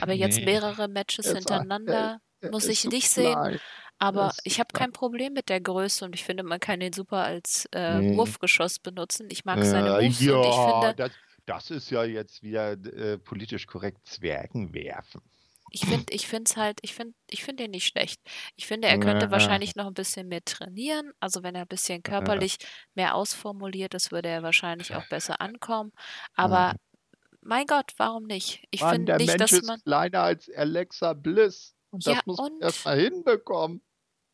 Aber jetzt Nee. mehrere Matches Er ist- hintereinander er muss ist ich nicht sehen. Aber ist ich habe kein Problem mit der Größe und ich finde, man kann den super als äh, Nee. Wurfgeschoss benutzen. Ich mag seine Äh, Moves ja, und ich finde, das, das ist ja jetzt wieder äh, politisch korrekt Zwergen werfen. ich finde, ich finde es halt, ich finde, ich finde ihn nicht schlecht. Ich finde, er könnte Ja. wahrscheinlich noch ein bisschen mehr trainieren. Also wenn er ein bisschen körperlich mehr ausformuliert ist, würde er wahrscheinlich auch besser ankommen. Aber mein Gott, warum nicht? Ich finde nicht, Mensch dass ist man. kleiner als Alexa Bliss. Und das Ja, muss man und? erst mal hinbekommen.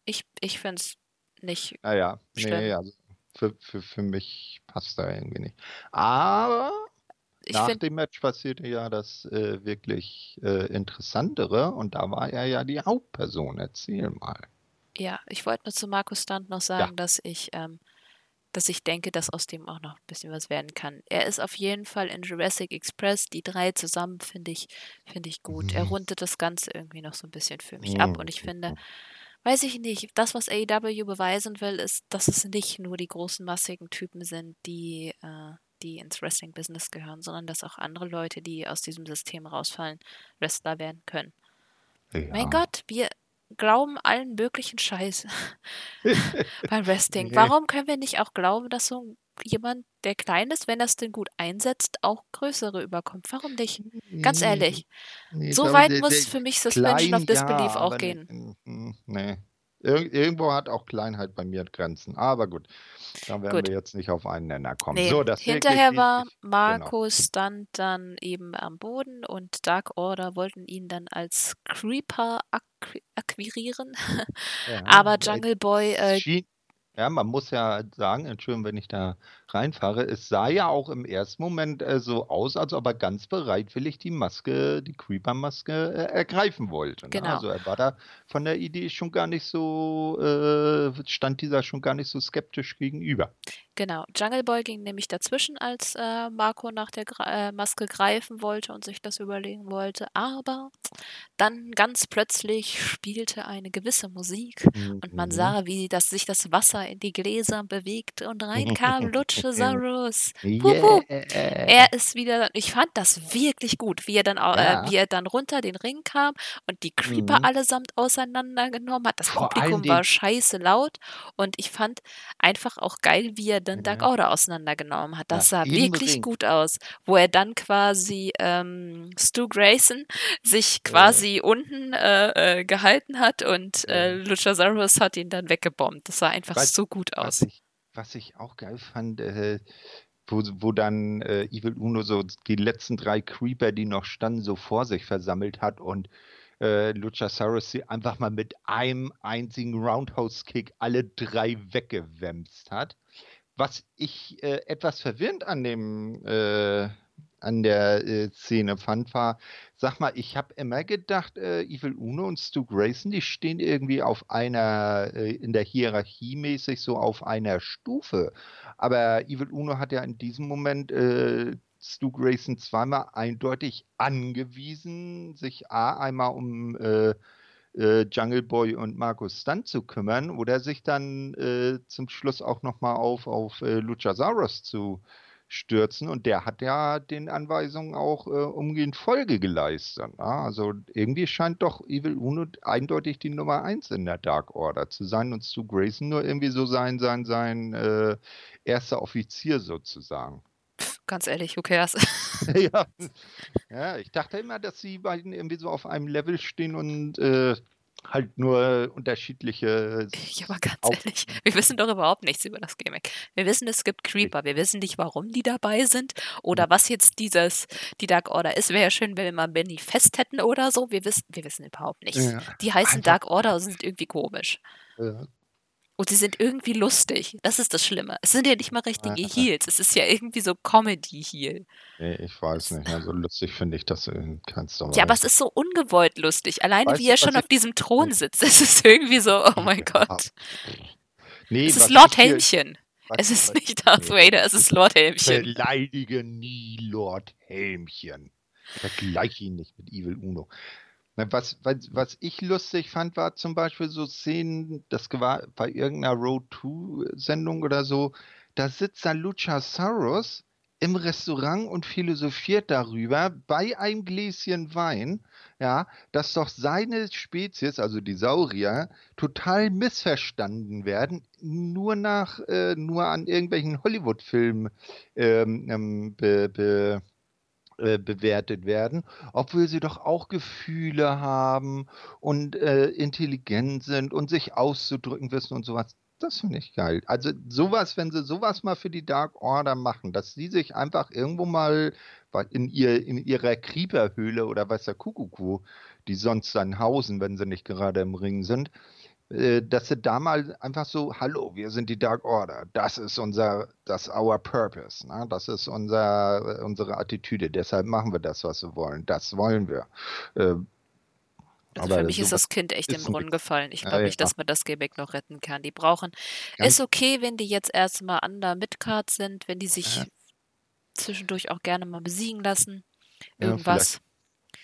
Ich, ich finde es nicht. Naja, nee, also für, für, für mich passt da irgendwie nicht. Aber Ich nach dem Match passierte ja das äh, wirklich äh, Interessantere und da war er ja die Hauptperson. Erzähl mal. ja, ich wollte nur zu Markus Stunt noch sagen, dass ich, ähm, dass ich denke, dass aus dem auch noch ein bisschen was werden kann. Er ist auf jeden Fall in Jurassic Express. Die drei zusammen finde ich, finde ich gut. Er Mhm. rundet das Ganze irgendwie noch so ein bisschen für mich ab. Und ich Mhm. finde, weiß ich nicht, das, was AEW beweisen will, ist, dass es nicht nur die großen massigen Typen sind, die, äh, die ins Wrestling-Business gehören, sondern dass auch andere Leute, die aus diesem System rausfallen, Wrestler werden können. Ja. Mein Gott, wir, glauben allen möglichen Scheiß beim Wrestling. Warum können wir nicht auch glauben, dass so jemand, der klein ist, wenn er es denn gut einsetzt, auch größere überkommt? Warum nicht? Ganz ehrlich. Nee, So glaube, weit der- muss der für mich Suspension of klein, Disbelief ja, auch gehen. Nee. Ir irgendwo hat auch Kleinheit bei mir Grenzen. Aber gut, da werden Gut. wir jetzt nicht auf einen Nenner kommen. Nee, so, das hinterher war richtig- Markus stand dann eben am Boden und Dark Order wollten ihn dann als Creeper akqui akquirieren. Genau. Ja, Aber Jungle Boy, äh, ja, man muss ja sagen, Entschuldigung, wenn ich da reinfahre, es sah ja auch im ersten Moment äh, so aus, als ob er ganz bereitwillig die Maske, die Creeper-Maske äh, ergreifen wollte. Ne? Genau. Also er war da von der Idee schon gar nicht so, äh, stand dieser schon gar nicht so skeptisch gegenüber. genau, Jungle Boy ging nämlich dazwischen, als äh, Marco nach der Gra äh, Maske greifen wollte und sich das überlegen wollte. Aber dann ganz plötzlich spielte eine gewisse Musik und man Mhm. sah, wie das, sich das Wasser in die Gläser bewegte und reinkam Luchasaurus. Wup. Yeah. Er ist wieder, ich fand das wirklich gut, wie er dann, au- Ja. äh, wie er dann runter den Ring kam und die Creeper Mhm. allesamt auseinandergenommen hat. Das Vor Publikum war scheiße laut und ich fand einfach auch geil, wie er dann Dark Ja. Order auseinandergenommen hat. Das Ja, sah wirklich Ring. gut aus, wo er dann quasi ähm, Stu Grayson sich quasi unten äh, äh, gehalten hat und äh, Ja. Luchasaurus hat ihn dann weggebombt. Das sah einfach Was- so gut Was aus. ich, was ich auch geil fand, äh, wo, wo dann äh, Evil Uno so die letzten drei Creeper, die noch standen, so vor sich versammelt hat und äh, Luchasaurus sie einfach mal mit einem einzigen Roundhouse-Kick alle drei weggewämst hat. Was ich äh, etwas verwirrend an dem äh, an der äh, Szene fand, war, sag mal, ich habe immer gedacht, äh, Evil Uno und Stu Grayson, die stehen irgendwie auf einer, äh, in der Hierarchie mäßig so auf einer Stufe. Aber Evil Uno hat ja in diesem Moment äh, Stu Grayson zweimal eindeutig angewiesen, sich A, einmal um äh, äh, Jungle Boy und Markus Stunt zu kümmern oder sich dann äh, zum Schluss auch nochmal auf, auf äh, Luchasaurus zu stürzen. Und der hat ja den Anweisungen auch äh, umgehend Folge geleistet. Ja? Also irgendwie scheint doch Evil Uno eindeutig die Nummer eins in der Dark Order zu sein und Stu Grayson nur irgendwie so sein, sein, sein äh, erster Offizier sozusagen. Ganz ehrlich, who cares? ja. ja, ich dachte immer, dass die beiden irgendwie so auf einem Level stehen und äh, halt nur unterschiedliche. Ja, aber ganz Auf- ehrlich, wir wissen doch überhaupt nichts über das Gimmick. Wir wissen, es gibt Creeper. Wir wissen nicht, warum die dabei sind oder was jetzt dieses, die Dark Order ist. Wäre ja schön, wenn wir mal Benny fest hätten oder so. Wir wissen, wir wissen überhaupt nichts. Ja, Die heißen Dark Order und sind irgendwie komisch. äh, Und sie sind irgendwie lustig. Das ist das Schlimme. Es sind ja nicht mal richtige Ah. Heels. Es ist ja irgendwie so Comedy-Heel. nee, ich weiß nicht. Also lustig finde ich das in keinster Weise. Ja, aber es ist so ungewollt lustig. Alleine Weißt wie er schon auf diesem Thron sitzt. Es ist irgendwie so, oh mein. Gott. Nee, Es ist Lord Helmchen. Es ist nicht Darth. Vader, es ist Lord Helmchen. Beleidige nie Lord Helmchen. Vergleich ihn nicht mit Evil Uno. Was, was, was ich lustig fand, war zum Beispiel so Szenen, das war bei irgendeiner Road 2-Sendung oder so, da sitzt dann Luchasaurus im Restaurant und philosophiert darüber bei einem Gläschen Wein, ja, dass doch seine Spezies, also die Saurier, total missverstanden werden, nur nach, äh, nur an irgendwelchen Hollywood-Filmen ähm, ähm, be, be, äh, bewertet werden, obwohl sie doch auch Gefühle haben und äh, intelligent sind und sich auszudrücken wissen und sowas. Das finde ich geil. Also sowas, wenn sie sowas mal für die Dark Order machen, dass sie sich einfach irgendwo mal in, ihr, in ihrer Creeper-Höhle oder weiß der Kuckuck wo, die sonst dann hausen, wenn sie nicht gerade im Ring sind, dass sie da mal einfach so, hallo, wir sind die Dark Order, das ist unser, das ist our purpose, ne? das ist unser, unsere Attitüde, deshalb machen wir das, was wir wollen, das wollen wir. Äh, Also aber für mich ist das Kind echt im Brunnen gefallen. Ich Ja, glaube nicht, ja. dass man das Gimmick noch retten kann. Die brauchen. Ganz- Ist okay, wenn die jetzt erstmal under Midcard sind, wenn die sich Ja. zwischendurch auch gerne mal besiegen lassen. Ja, Irgendwas.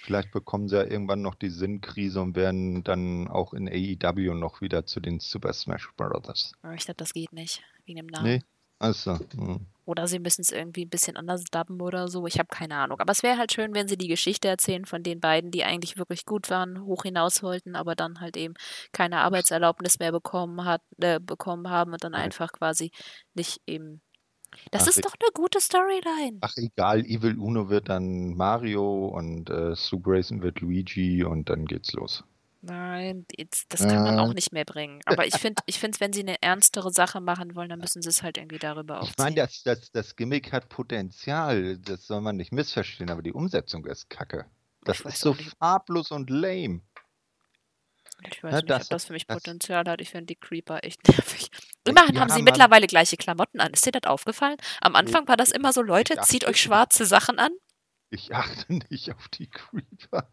Vielleicht bekommen sie ja irgendwann noch die Sinnkrise und werden dann auch in AEW noch wieder zu den Super Smash Brothers. Aber ich glaube, das geht nicht. Wegen dem Namen. Nee, Achso. Hm. Oder sie müssen es irgendwie ein bisschen anders dubben oder so. Ich habe keine Ahnung. Aber es wäre halt schön, wenn sie die Geschichte erzählen von den beiden, die eigentlich wirklich gut waren, hoch hinaus wollten, aber dann halt eben keine Arbeitserlaubnis mehr bekommen, hat, äh, bekommen haben und dann einfach quasi nicht eben. Das Ach, ist ich- doch eine gute Storyline. Ach egal, Evil Uno wird dann Mario und äh, Sue Grayson wird Luigi und dann geht's los. Nein, das kann man auch Äh. nicht mehr bringen. Aber ich finde, ich finde, wenn sie eine ernstere Sache machen wollen, dann müssen sie es halt irgendwie darüber Ich meine, aufziehen. das, das, das Gimmick hat Potenzial, das soll man nicht missverstehen, aber die Umsetzung ist kacke. Das ist so farblos und lame. Ich weiß Ja, nicht, das- ob das für mich das- Potenzial hat. Ich finde die Creeper echt nervig. Immerhin Ja, haben sie Mann. mittlerweile gleiche Klamotten an. Ist dir das aufgefallen? Am Anfang war das immer so, Leute, zieht euch schwarze Sachen an. Ich achte nicht auf die Creeper.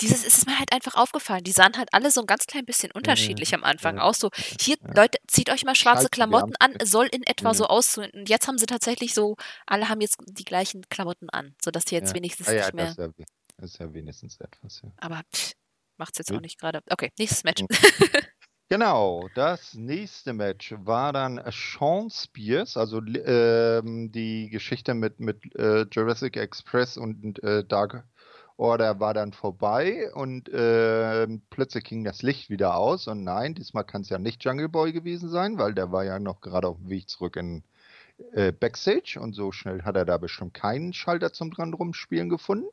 Dieses es ist mir halt einfach aufgefallen. Die sahen halt alle so ein ganz klein bisschen unterschiedlich am Anfang ja, aus. So, hier, ja. Leute, zieht euch mal schwarze Klamotten am- an. Soll in etwa Ja. so aussehen. Und jetzt haben sie tatsächlich so, alle haben jetzt die gleichen Klamotten an, sodass die jetzt Ja. wenigstens Ah, ja, nicht mehr. das ist, ja, das ist ja wenigstens etwas. Ja. Aber pff, macht's jetzt Gut. auch nicht gerade. Okay, nächstes Match. Mhm. Genau, das nächste Match war dann Sean Spears, also ähm, die Geschichte mit, mit äh, Jurassic Express und äh, Dark Order war dann vorbei und ähm, plötzlich ging das Licht wieder aus und nein, diesmal kann es ja nicht Jungle Boy gewesen sein, weil der war ja noch gerade auf dem Weg zurück in äh, Backstage und so schnell hat er da bestimmt keinen Schalter zum dran rumspielen gefunden.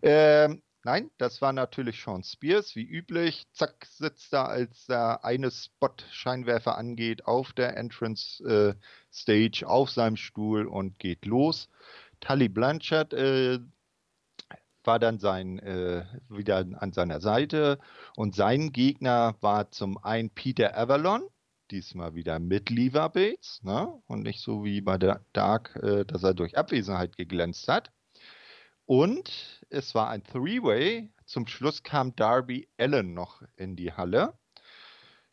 Ähm, nein, das war natürlich Sean Spears, wie üblich. Zack, sitzt da, als der eine Spot-Scheinwerfer angeht, auf der Entrance äh, Stage, auf seinem Stuhl und geht los. Tully Blanchard äh, war dann sein, äh, wieder an seiner Seite und sein Gegner war zum einen Peter Avalon, diesmal wieder mit Lever Bates, ne? Und nicht so wie bei der Dark, äh, dass er durch Abwesenheit geglänzt hat. Und es war ein Three-Way. Zum Schluss kam Darby Allen noch in die Halle.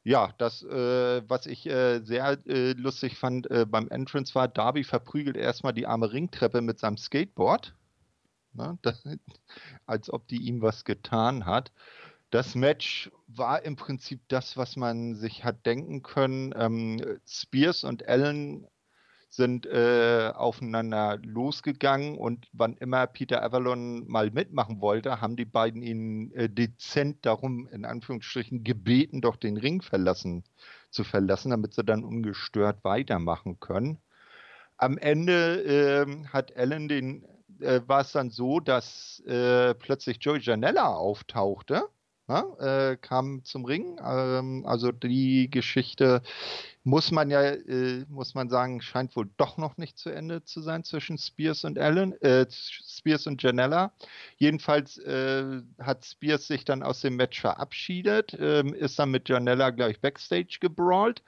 Ja, das, äh, was ich äh, sehr äh, lustig fand äh, beim Entrance war, Darby verprügelt erstmal die arme Ringtreppe mit seinem Skateboard. Ne, das, als ob die ihm was getan hat. Das Match war im Prinzip das, was man sich hat denken können. Ähm, Spears und Allen sind äh, aufeinander losgegangen und wann immer Peter Avalon mal mitmachen wollte, haben die beiden ihn äh, dezent darum, in Anführungsstrichen, gebeten, doch den Ring verlassen zu verlassen, damit sie dann ungestört weitermachen können. Am Ende ähm, hat Allen den, äh, war es dann so, dass äh, plötzlich Joey Janella auftauchte. Ja, äh, kam zum Ring. Ähm, also die Geschichte muss man ja, äh, muss man sagen, scheint wohl doch noch nicht zu Ende zu sein zwischen Spears und Allen, äh, Spears und Janella. Jedenfalls äh, hat Spears sich dann aus dem Match verabschiedet, ähm, ist dann mit Janella gleich backstage gebrawlt.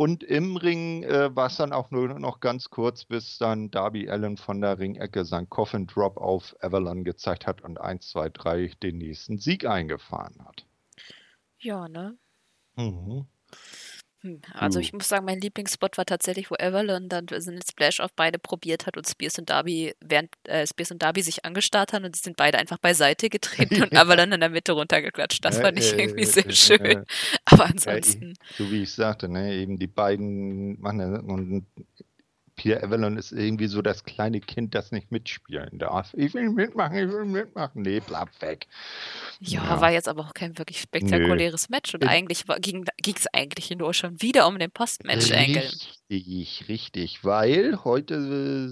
Und im Ring äh, war es dann auch nur noch ganz kurz, bis dann Darby Allen von der Ringecke sein Coffin Drop auf Avalon gezeigt hat und 1, 2, 3 den nächsten Sieg eingefahren hat. Ja, ne? Mhm. Hm, Also Hm. ich muss sagen, mein Lieblingsspot war tatsächlich, wo Evelyn dann so einen Splash auf beide probiert hat und Spears und Darby, während äh, Spears und Darby sich angestarrt haben und sie sind beide einfach beiseite getreten und Evelyn in der Mitte runtergeklatscht. Das Ja, fand ich äh, irgendwie äh, sehr äh, schön. äh, Aber ansonsten, so wie ich sagte, ne, eben die beiden machen und Pierre Avalon ist irgendwie so das kleine Kind, das nicht mitspielen darf. Ich will mitmachen, ich will mitmachen. Nee, bleib weg. ja, Ja. war jetzt aber auch kein wirklich spektakuläres Match und Äh, eigentlich ging es eigentlich nur schon wieder um den Post-Match-Angle. Richtig, richtig, weil heute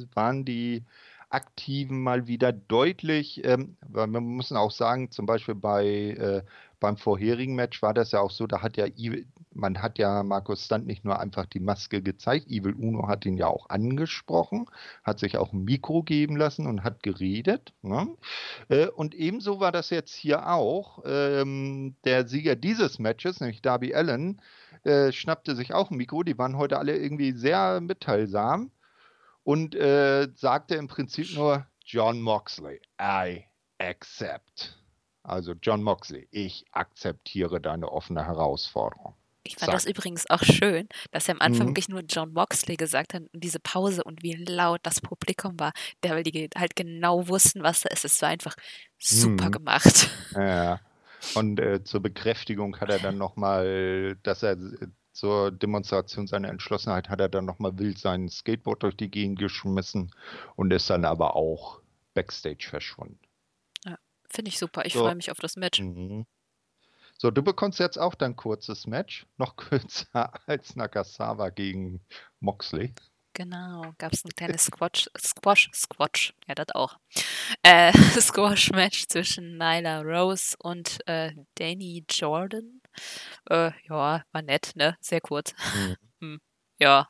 äh, waren die Aktiven mal wieder deutlich, ähm, weil wir müssen auch sagen, zum Beispiel bei äh, beim vorherigen Match war das ja auch so, da hat ja Evil, man hat ja Markus Stunt nicht nur einfach die Maske gezeigt, Evil Uno hat ihn ja auch angesprochen, hat sich auch ein Mikro geben lassen und hat geredet. Ne? Äh, und ebenso war das jetzt hier auch. Ähm, der Sieger dieses Matches, nämlich Darby Allen, äh, schnappte sich auch ein Mikro. Die waren heute alle irgendwie sehr mitteilsam und äh, sagte im Prinzip nur John Moxley, I accept. Also John Moxley, ich akzeptiere deine offene Herausforderung. Ich fand das Zack. übrigens auch schön, dass er am Anfang Mhm. wirklich nur John Moxley gesagt hat und diese Pause und wie laut das Publikum war, der, weil die halt genau wussten, was da ist. Es war einfach super Mhm. gemacht. Ja. Und äh, zur Bekräftigung hat er dann nochmal, dass er äh, zur Demonstration seiner Entschlossenheit hat er dann nochmal wild sein Skateboard durch die Gegend geschmissen und ist dann aber auch backstage verschwunden. Finde ich super. Ich so. freue mich auf das Match. Mhm. So, du bekommst jetzt auch dein kurzes Match, noch kürzer als Nakasawa gegen Moxley. Genau, gab es ein kleines Squash, Squash, Squash, ja, das auch. Äh, Squash-Match zwischen Nyla Rose und äh, Danny Jordan. Äh, ja, war nett, ne? Sehr kurz. Mhm. Hm, ja,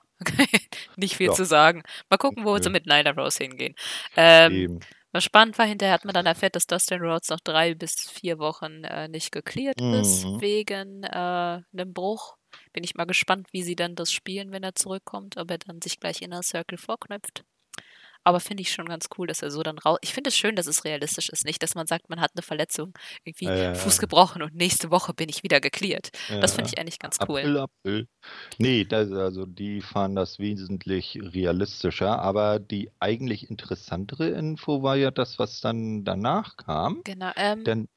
nicht viel ja. zu sagen. Mal gucken, wo sie mit Nyla Rose hingehen. Ähm, was spannend war, hinterher hat man dann erfährt, dass Dustin Rhodes noch drei bis vier Wochen äh, nicht geklärt mhm. ist wegen äh, einem Bruch bin ich mal gespannt, wie sie dann das spielen, wenn er zurückkommt, ob er dann sich gleich Inner Circle vorknöpft. Aber finde ich schon ganz cool, dass er so dann raus. Ich finde es schön, dass es realistisch ist. Nicht, dass man sagt, man hat eine Verletzung, irgendwie äh, Fuß gebrochen und nächste Woche bin ich wieder geklärt. Ja, das finde ich eigentlich ganz cool. April, April. Nee, das, also die fahren das wesentlich realistischer. Aber die eigentlich interessantere Info war ja das, was dann danach kam. Genau. Ähm, Denn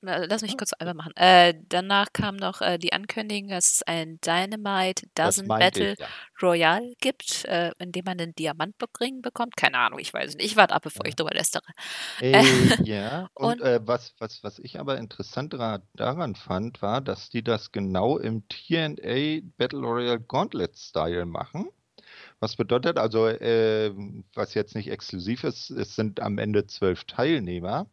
Lass mich kurz einmal machen. Äh, danach kam noch äh, die Ankündigung, dass es ein Dynamite Dozen Battle ich, ja. Royale gibt, äh, in dem man einen Diamantring bekommt. Keine Ahnung, ich weiß nicht. Ich warte ab, bevor ja. ich drüber lästere. Äh, ja, und, und äh, was, was, was ich aber interessant daran fand, war, dass die das genau im TNA Battle Royale Gauntlet Style machen. Was bedeutet also, äh, was jetzt nicht exklusiv ist, es sind am Ende zwölf Teilnehmer.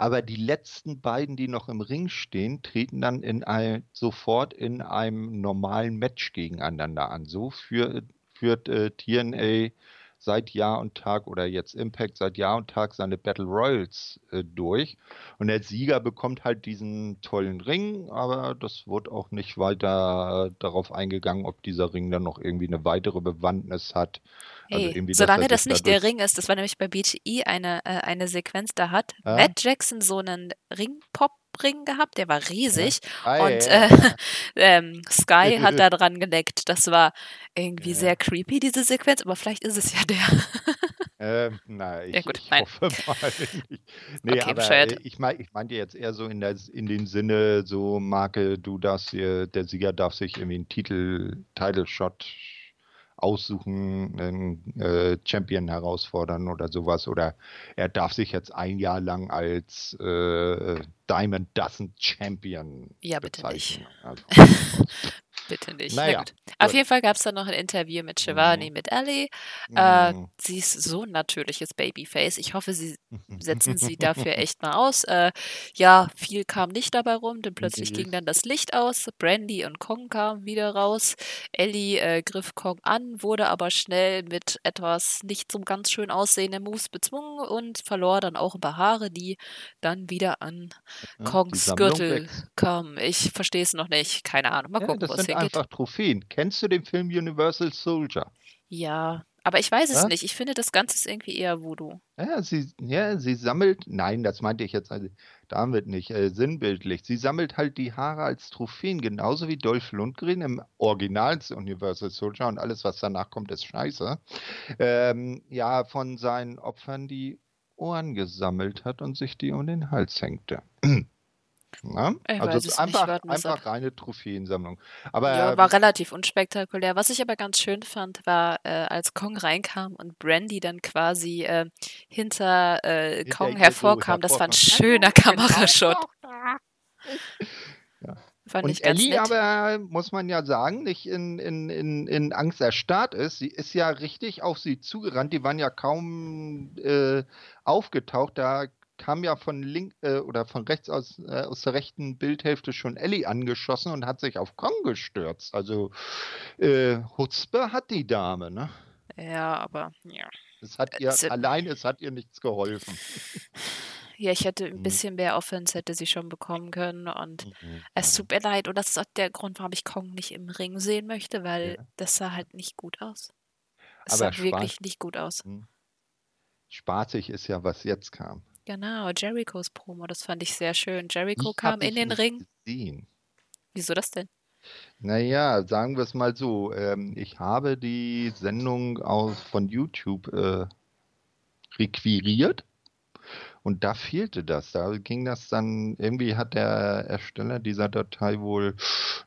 Aber die letzten beiden, die noch im Ring stehen, treten dann in ein, sofort in einem normalen Match gegeneinander an. So führt, führt äh, TNA seit Jahr und Tag oder jetzt Impact seit Jahr und Tag seine Battle Royals äh, durch. Und der Sieger bekommt halt diesen tollen Ring, aber das wurde auch nicht weiter darauf eingegangen, ob dieser Ring dann noch irgendwie eine weitere Bewandtnis hat. Also hey, solange das nicht der Ring ist, das war nämlich bei BTE eine, äh, eine Sequenz, da hat ja? Matt Jackson so einen Ring-Pop Ring gehabt, der war riesig. Ja. Ah, und ja, ja, äh, ähm, Sky hat da dran geleckt. Das war irgendwie sehr creepy, diese Sequenz, aber vielleicht ist es ja der. ähm, na, ich, gut, ich hoffe mal nicht. Nee, okay, aber äh, ich, mein, ich meinte jetzt eher so in, der, in dem Sinne, so Marke, du darfst dir, der Sieger darf sich irgendwie einen Titel, Title Shot aussuchen, einen äh, Champion herausfordern oder sowas. Oder er darf sich jetzt ein Jahr lang als äh, Diamond Dozen Champion ja, bezeichnen. Also, Bitte nicht. Naja, Auf jeden Fall gab es dann noch ein Interview mit Shivani, mhm. mit Ellie. Äh, mhm. sie ist so ein natürliches Babyface. Ich hoffe, sie setzen sie dafür echt mal aus. Äh, ja, viel kam nicht dabei rum, denn plötzlich ging dann das Licht aus. Brandy und Kong kamen wieder raus. Ellie äh, griff Kong an, wurde aber schnell mit etwas nicht so ganz schön aussehenden Moves bezwungen und verlor dann auch ein paar Haare, die dann wieder an Kongs Gürtel kamen. Ich verstehe es noch nicht. Keine Ahnung. Mal gucken, ja, wo es hingeht einfach Trophäen. Kennst du den Film Universal Soldier? Ja, aber ich weiß es ja? nicht. Ich finde, das Ganze ist irgendwie eher Voodoo. Ja, sie, ja, sie sammelt, nein, das meinte ich jetzt also damit nicht, äh, sinnbildlich. Sie sammelt halt die Haare als Trophäen, genauso wie Dolph Lundgren im Original Universal Soldier und alles, was danach kommt, ist scheiße. Ähm, ja, von seinen Opfern die Ohren gesammelt hat und sich die um den Hals hängte. Na? Also es ist einfach, einfach reine Trophäensammlung. Aber, ja, war relativ unspektakulär. Was ich aber ganz schön fand, war, äh, als Kong reinkam und Brandy dann quasi äh, hinter, äh, Kong hervorkam. Das war ein schöner Kamerashot. ja. Fand und Ellie nett. aber, muss man ja sagen, nicht in, in, in, in Angst erstarrt ist. Sie ist ja richtig auf sie zugerannt. Die waren ja kaum äh, aufgetaucht. Da kam ja von link äh, oder von rechts aus, äh, aus der rechten Bildhälfte schon Ellie angeschossen und hat sich auf Kong gestürzt. Also äh, Hutzpe hat die Dame, ne? Ja, aber ja. Es hat ihr, es, allein es hat ihr nichts geholfen. Ja, ich hätte ein mhm. bisschen mehr Offense hätte sie schon bekommen können und mhm. es tut mir leid und das ist auch der Grund, warum ich Kong nicht im Ring sehen möchte, weil ja. das sah halt nicht gut aus. Es sah wirklich nicht gut aus. Mhm. Spaßig ist ja, was jetzt kam. Genau, Jerichos Promo, das fand ich sehr schön. Jericho ich kam in den Ring. Gesehen. Wieso das denn? Naja, sagen wir es mal so. Ähm, ich habe die Sendung aus, von YouTube äh, requiriert Und da fehlte das. Da ging das dann, irgendwie hat der Ersteller dieser Datei wohl,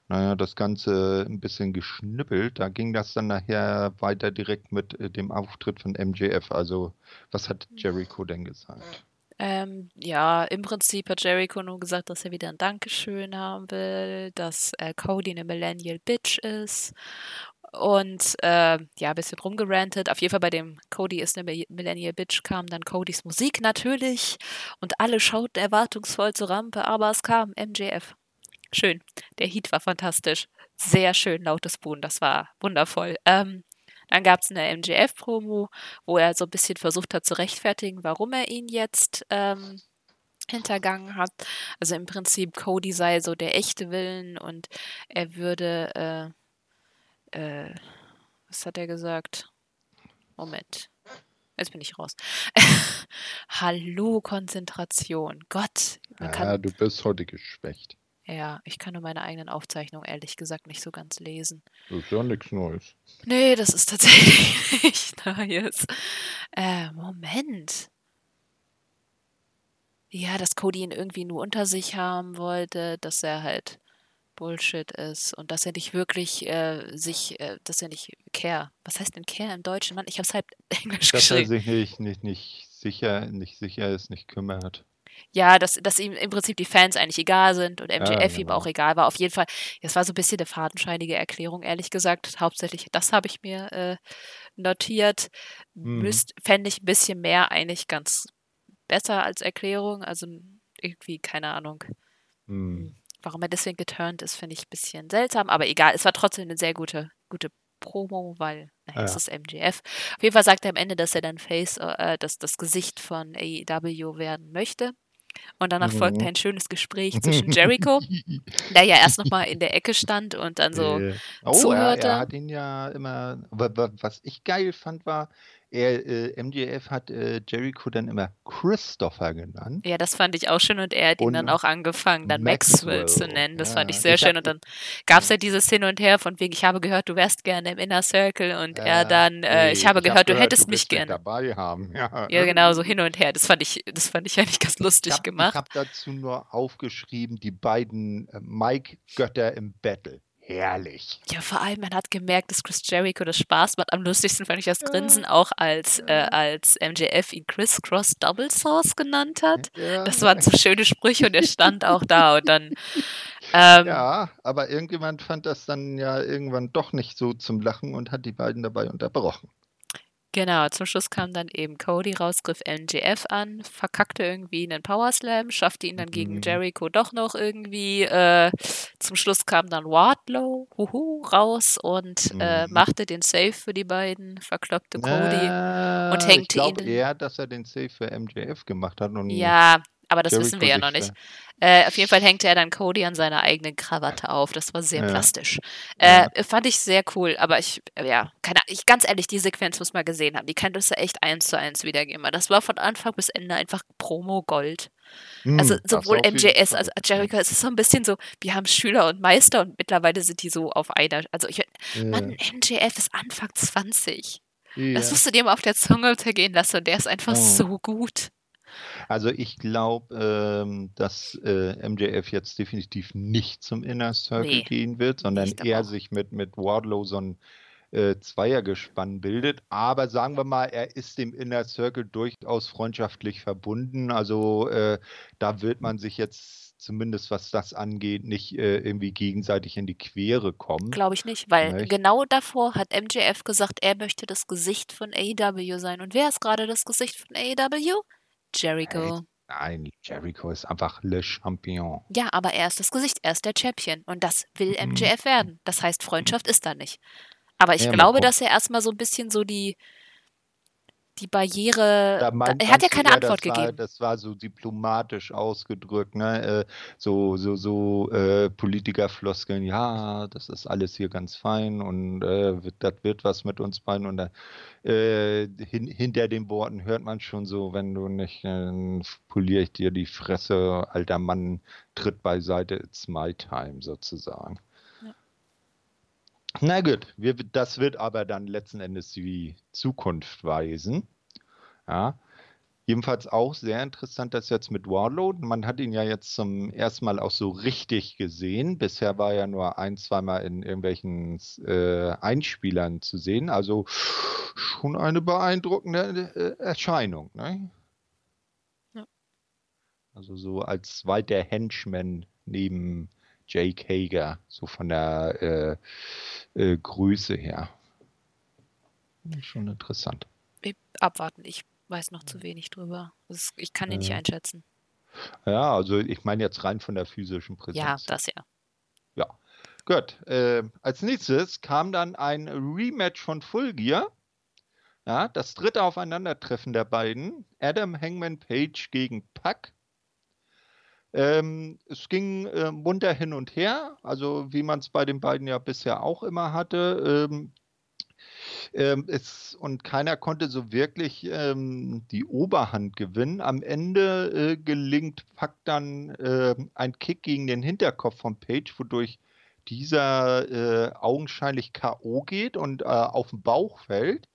naja, das Ganze ein bisschen geschnippelt. Da ging das dann nachher weiter direkt mit äh, dem Auftritt von MJF. Also, was hat Jericho denn gesagt? Ähm, ja, im Prinzip hat Jericho nur gesagt, dass er wieder ein Dankeschön haben will, dass äh, Cody eine Millennial Bitch ist und äh, ja, ein bisschen rumgerantet. Auf jeden Fall bei dem Cody ist eine Millennial Bitch kam dann Codys Musik natürlich und alle schauten erwartungsvoll zur Rampe, aber es kam MJF. Schön. Der Heat war fantastisch. Sehr schön lautes Boon, das war wundervoll. Ähm, dann gab es eine MJF-Promo, wo er so ein bisschen versucht hat zu rechtfertigen, warum er ihn jetzt ähm, hintergangen hat. Also im Prinzip Cody sei so der echte Willen und er würde äh, äh, was hat er gesagt? Moment. Jetzt bin ich raus. Hallo, Konzentration. Gott. Man ja, du bist heute geschwächt. Ja, ich kann nur meine eigenen Aufzeichnungen ehrlich gesagt nicht so ganz lesen. Das ist ja nichts Neues. Nee, das ist tatsächlich nichts Neues. Äh, Moment. Ja, dass Cody ihn irgendwie nur unter sich haben wollte, dass er halt Bullshit ist und dass er nicht wirklich äh, sich, äh, dass er nicht care. Was heißt denn care im Deutschen? Mann, ich habe es halb Englisch dass geschrieben. Dass er sich nicht, nicht, nicht sicher, nicht sicher ist, nicht kümmert. Ja, dass, dass ihm im Prinzip die Fans eigentlich egal sind und MJF ja, genau. ihm auch egal war. Auf jeden Fall, das war so ein bisschen eine fadenscheinige Erklärung, ehrlich gesagt. Hauptsächlich, das habe ich mir äh, notiert. Mhm. Fände ich ein bisschen mehr eigentlich ganz besser als Erklärung. Also irgendwie, keine Ahnung. Mhm. Warum er deswegen geturnt ist, finde ich ein bisschen seltsam, aber egal, es war trotzdem eine sehr gute, gute Promo, weil naja, ja. es ist MGF. Auf jeden Fall sagt er am Ende, dass er dann Face, äh, dass das Gesicht von AEW werden möchte. Und danach mhm. folgte ein schönes Gespräch zwischen Jericho, der ja erst nochmal in der Ecke stand und dann so äh. oh, zuhörte. Er, er hat ihn ja immer, was ich geil fand, war, er, äh, MJF hat äh, Jericho dann immer Christopher genannt. Ja, das fand ich auch schön und er hat ihn dann auch angefangen, dann Maxwell, Maxwell zu nennen. Das ja, fand ich sehr ich schön. und dann gab es ja dieses Hin und Her von wegen, ich habe gehört, du wärst gerne im Inner Circle und äh, er dann, nee, ich habe ich gehört, hab du hättest du mich gerne dabei haben. Ja. ja, genau, so hin und her. Das fand ich, das fand ich eigentlich ganz lustig ich hab, gemacht. Ich habe dazu nur aufgeschrieben, die beiden äh, Mike-Götter im Battle herrlich. Ja, vor allem, man hat gemerkt, dass Chris Jericho das Spaß macht. Am lustigsten fand ich das Grinsen auch, als, äh, als MJF ihn Chris Cross Double Sauce genannt hat. Ja. Das waren so schöne Sprüche und er stand auch da und dann. Ähm, ja, aber irgendjemand fand das dann ja irgendwann doch nicht so zum Lachen und hat die beiden dabei unterbrochen. Genau, zum Schluss kam dann eben Cody raus, griff NGF an, verkackte irgendwie einen Power Slam, schaffte ihn dann gegen mhm. Jericho doch noch irgendwie. Äh, zum Schluss kam dann Wardlow huhu, raus und äh, mhm. machte den Save für die beiden, verkloppte Cody äh, und hängte ich ihn. Ich eher, dass er den Save für MJF gemacht hat. Und ja, aber das Jericho wissen wir ja noch nicht. Äh, auf jeden Fall hängte er dann Cody an seiner eigenen Krawatte auf. Das war sehr ja. plastisch. Äh, ja. Fand ich sehr cool, aber ich, ja, keine ich, ganz ehrlich, die Sequenz muss man gesehen haben. Die kann das ja echt eins zu eins wiedergeben. Das war von Anfang bis Ende einfach Promo-Gold. Mm, also sowohl MJS als Jericho, es ist so ein bisschen so, wir haben Schüler und Meister und mittlerweile sind die so auf einer, also ich, ja. Mann, MJF ist Anfang 20. Ja. Das musst du dir mal auf der Zunge zergehen lassen und der ist einfach oh. so gut. Also ich glaube, ähm, dass äh, MJF jetzt definitiv nicht zum Inner Circle nee, gehen wird, sondern eher sich mit, mit Wardlow so ein äh, Zweiergespann bildet. Aber sagen wir mal, er ist dem Inner Circle durchaus freundschaftlich verbunden. Also äh, da wird man sich jetzt zumindest was das angeht, nicht äh, irgendwie gegenseitig in die Quere kommen. Glaube ich nicht, weil nicht? genau davor hat MJF gesagt, er möchte das Gesicht von AEW sein. Und wer ist gerade das Gesicht von AEW? Jericho. Nein, Jericho ist einfach Le Champion. Ja, aber er ist das Gesicht, er ist der Champion. Und das will MJF mhm. werden. Das heißt, Freundschaft ist da nicht. Aber ich ja, glaube, dass er erstmal so ein bisschen so die, die Barriere. Da er hat ja keine ja, Antwort gegeben. War, das war so diplomatisch ausgedrückt, ne? Äh, so so, so äh, Politikerfloskeln, ja, das ist alles hier ganz fein und äh, das wird was mit uns beiden. Und äh, hin, hinter den Worten hört man schon so, wenn du nicht, äh, poliere ich dir die Fresse, alter Mann, tritt beiseite, it's my time sozusagen. Na gut, wir, das wird aber dann letzten Endes die Zukunft weisen. Ja. Jedenfalls auch sehr interessant, dass jetzt mit Warlow, man hat ihn ja jetzt zum ersten Mal auch so richtig gesehen. Bisher war er nur ein, zweimal in irgendwelchen äh, Einspielern zu sehen. Also schon eine beeindruckende äh, Erscheinung. Ne? Ja. Also so als zweiter Henchman neben Jake Hager, so von der äh, äh Größe her. Schon interessant. Abwarten, ich weiß noch zu wenig drüber. Ist, ich kann ihn nicht einschätzen. Ja, also ich meine jetzt rein von der physischen Präsenz. Ja, das ja. Ja, gut. Äh, als nächstes kam dann ein Rematch von Full Gear. Ja, das dritte Aufeinandertreffen der beiden. Adam Hangman Page gegen Puck. Ähm, es ging äh, munter hin und her, also wie man es bei den beiden ja bisher auch immer hatte. Ähm, ähm, es, und keiner konnte so wirklich ähm, die Oberhand gewinnen. Am Ende äh, gelingt Pack dann äh, ein Kick gegen den Hinterkopf von Page, wodurch dieser äh, augenscheinlich K.O. geht und äh, auf den Bauch fällt.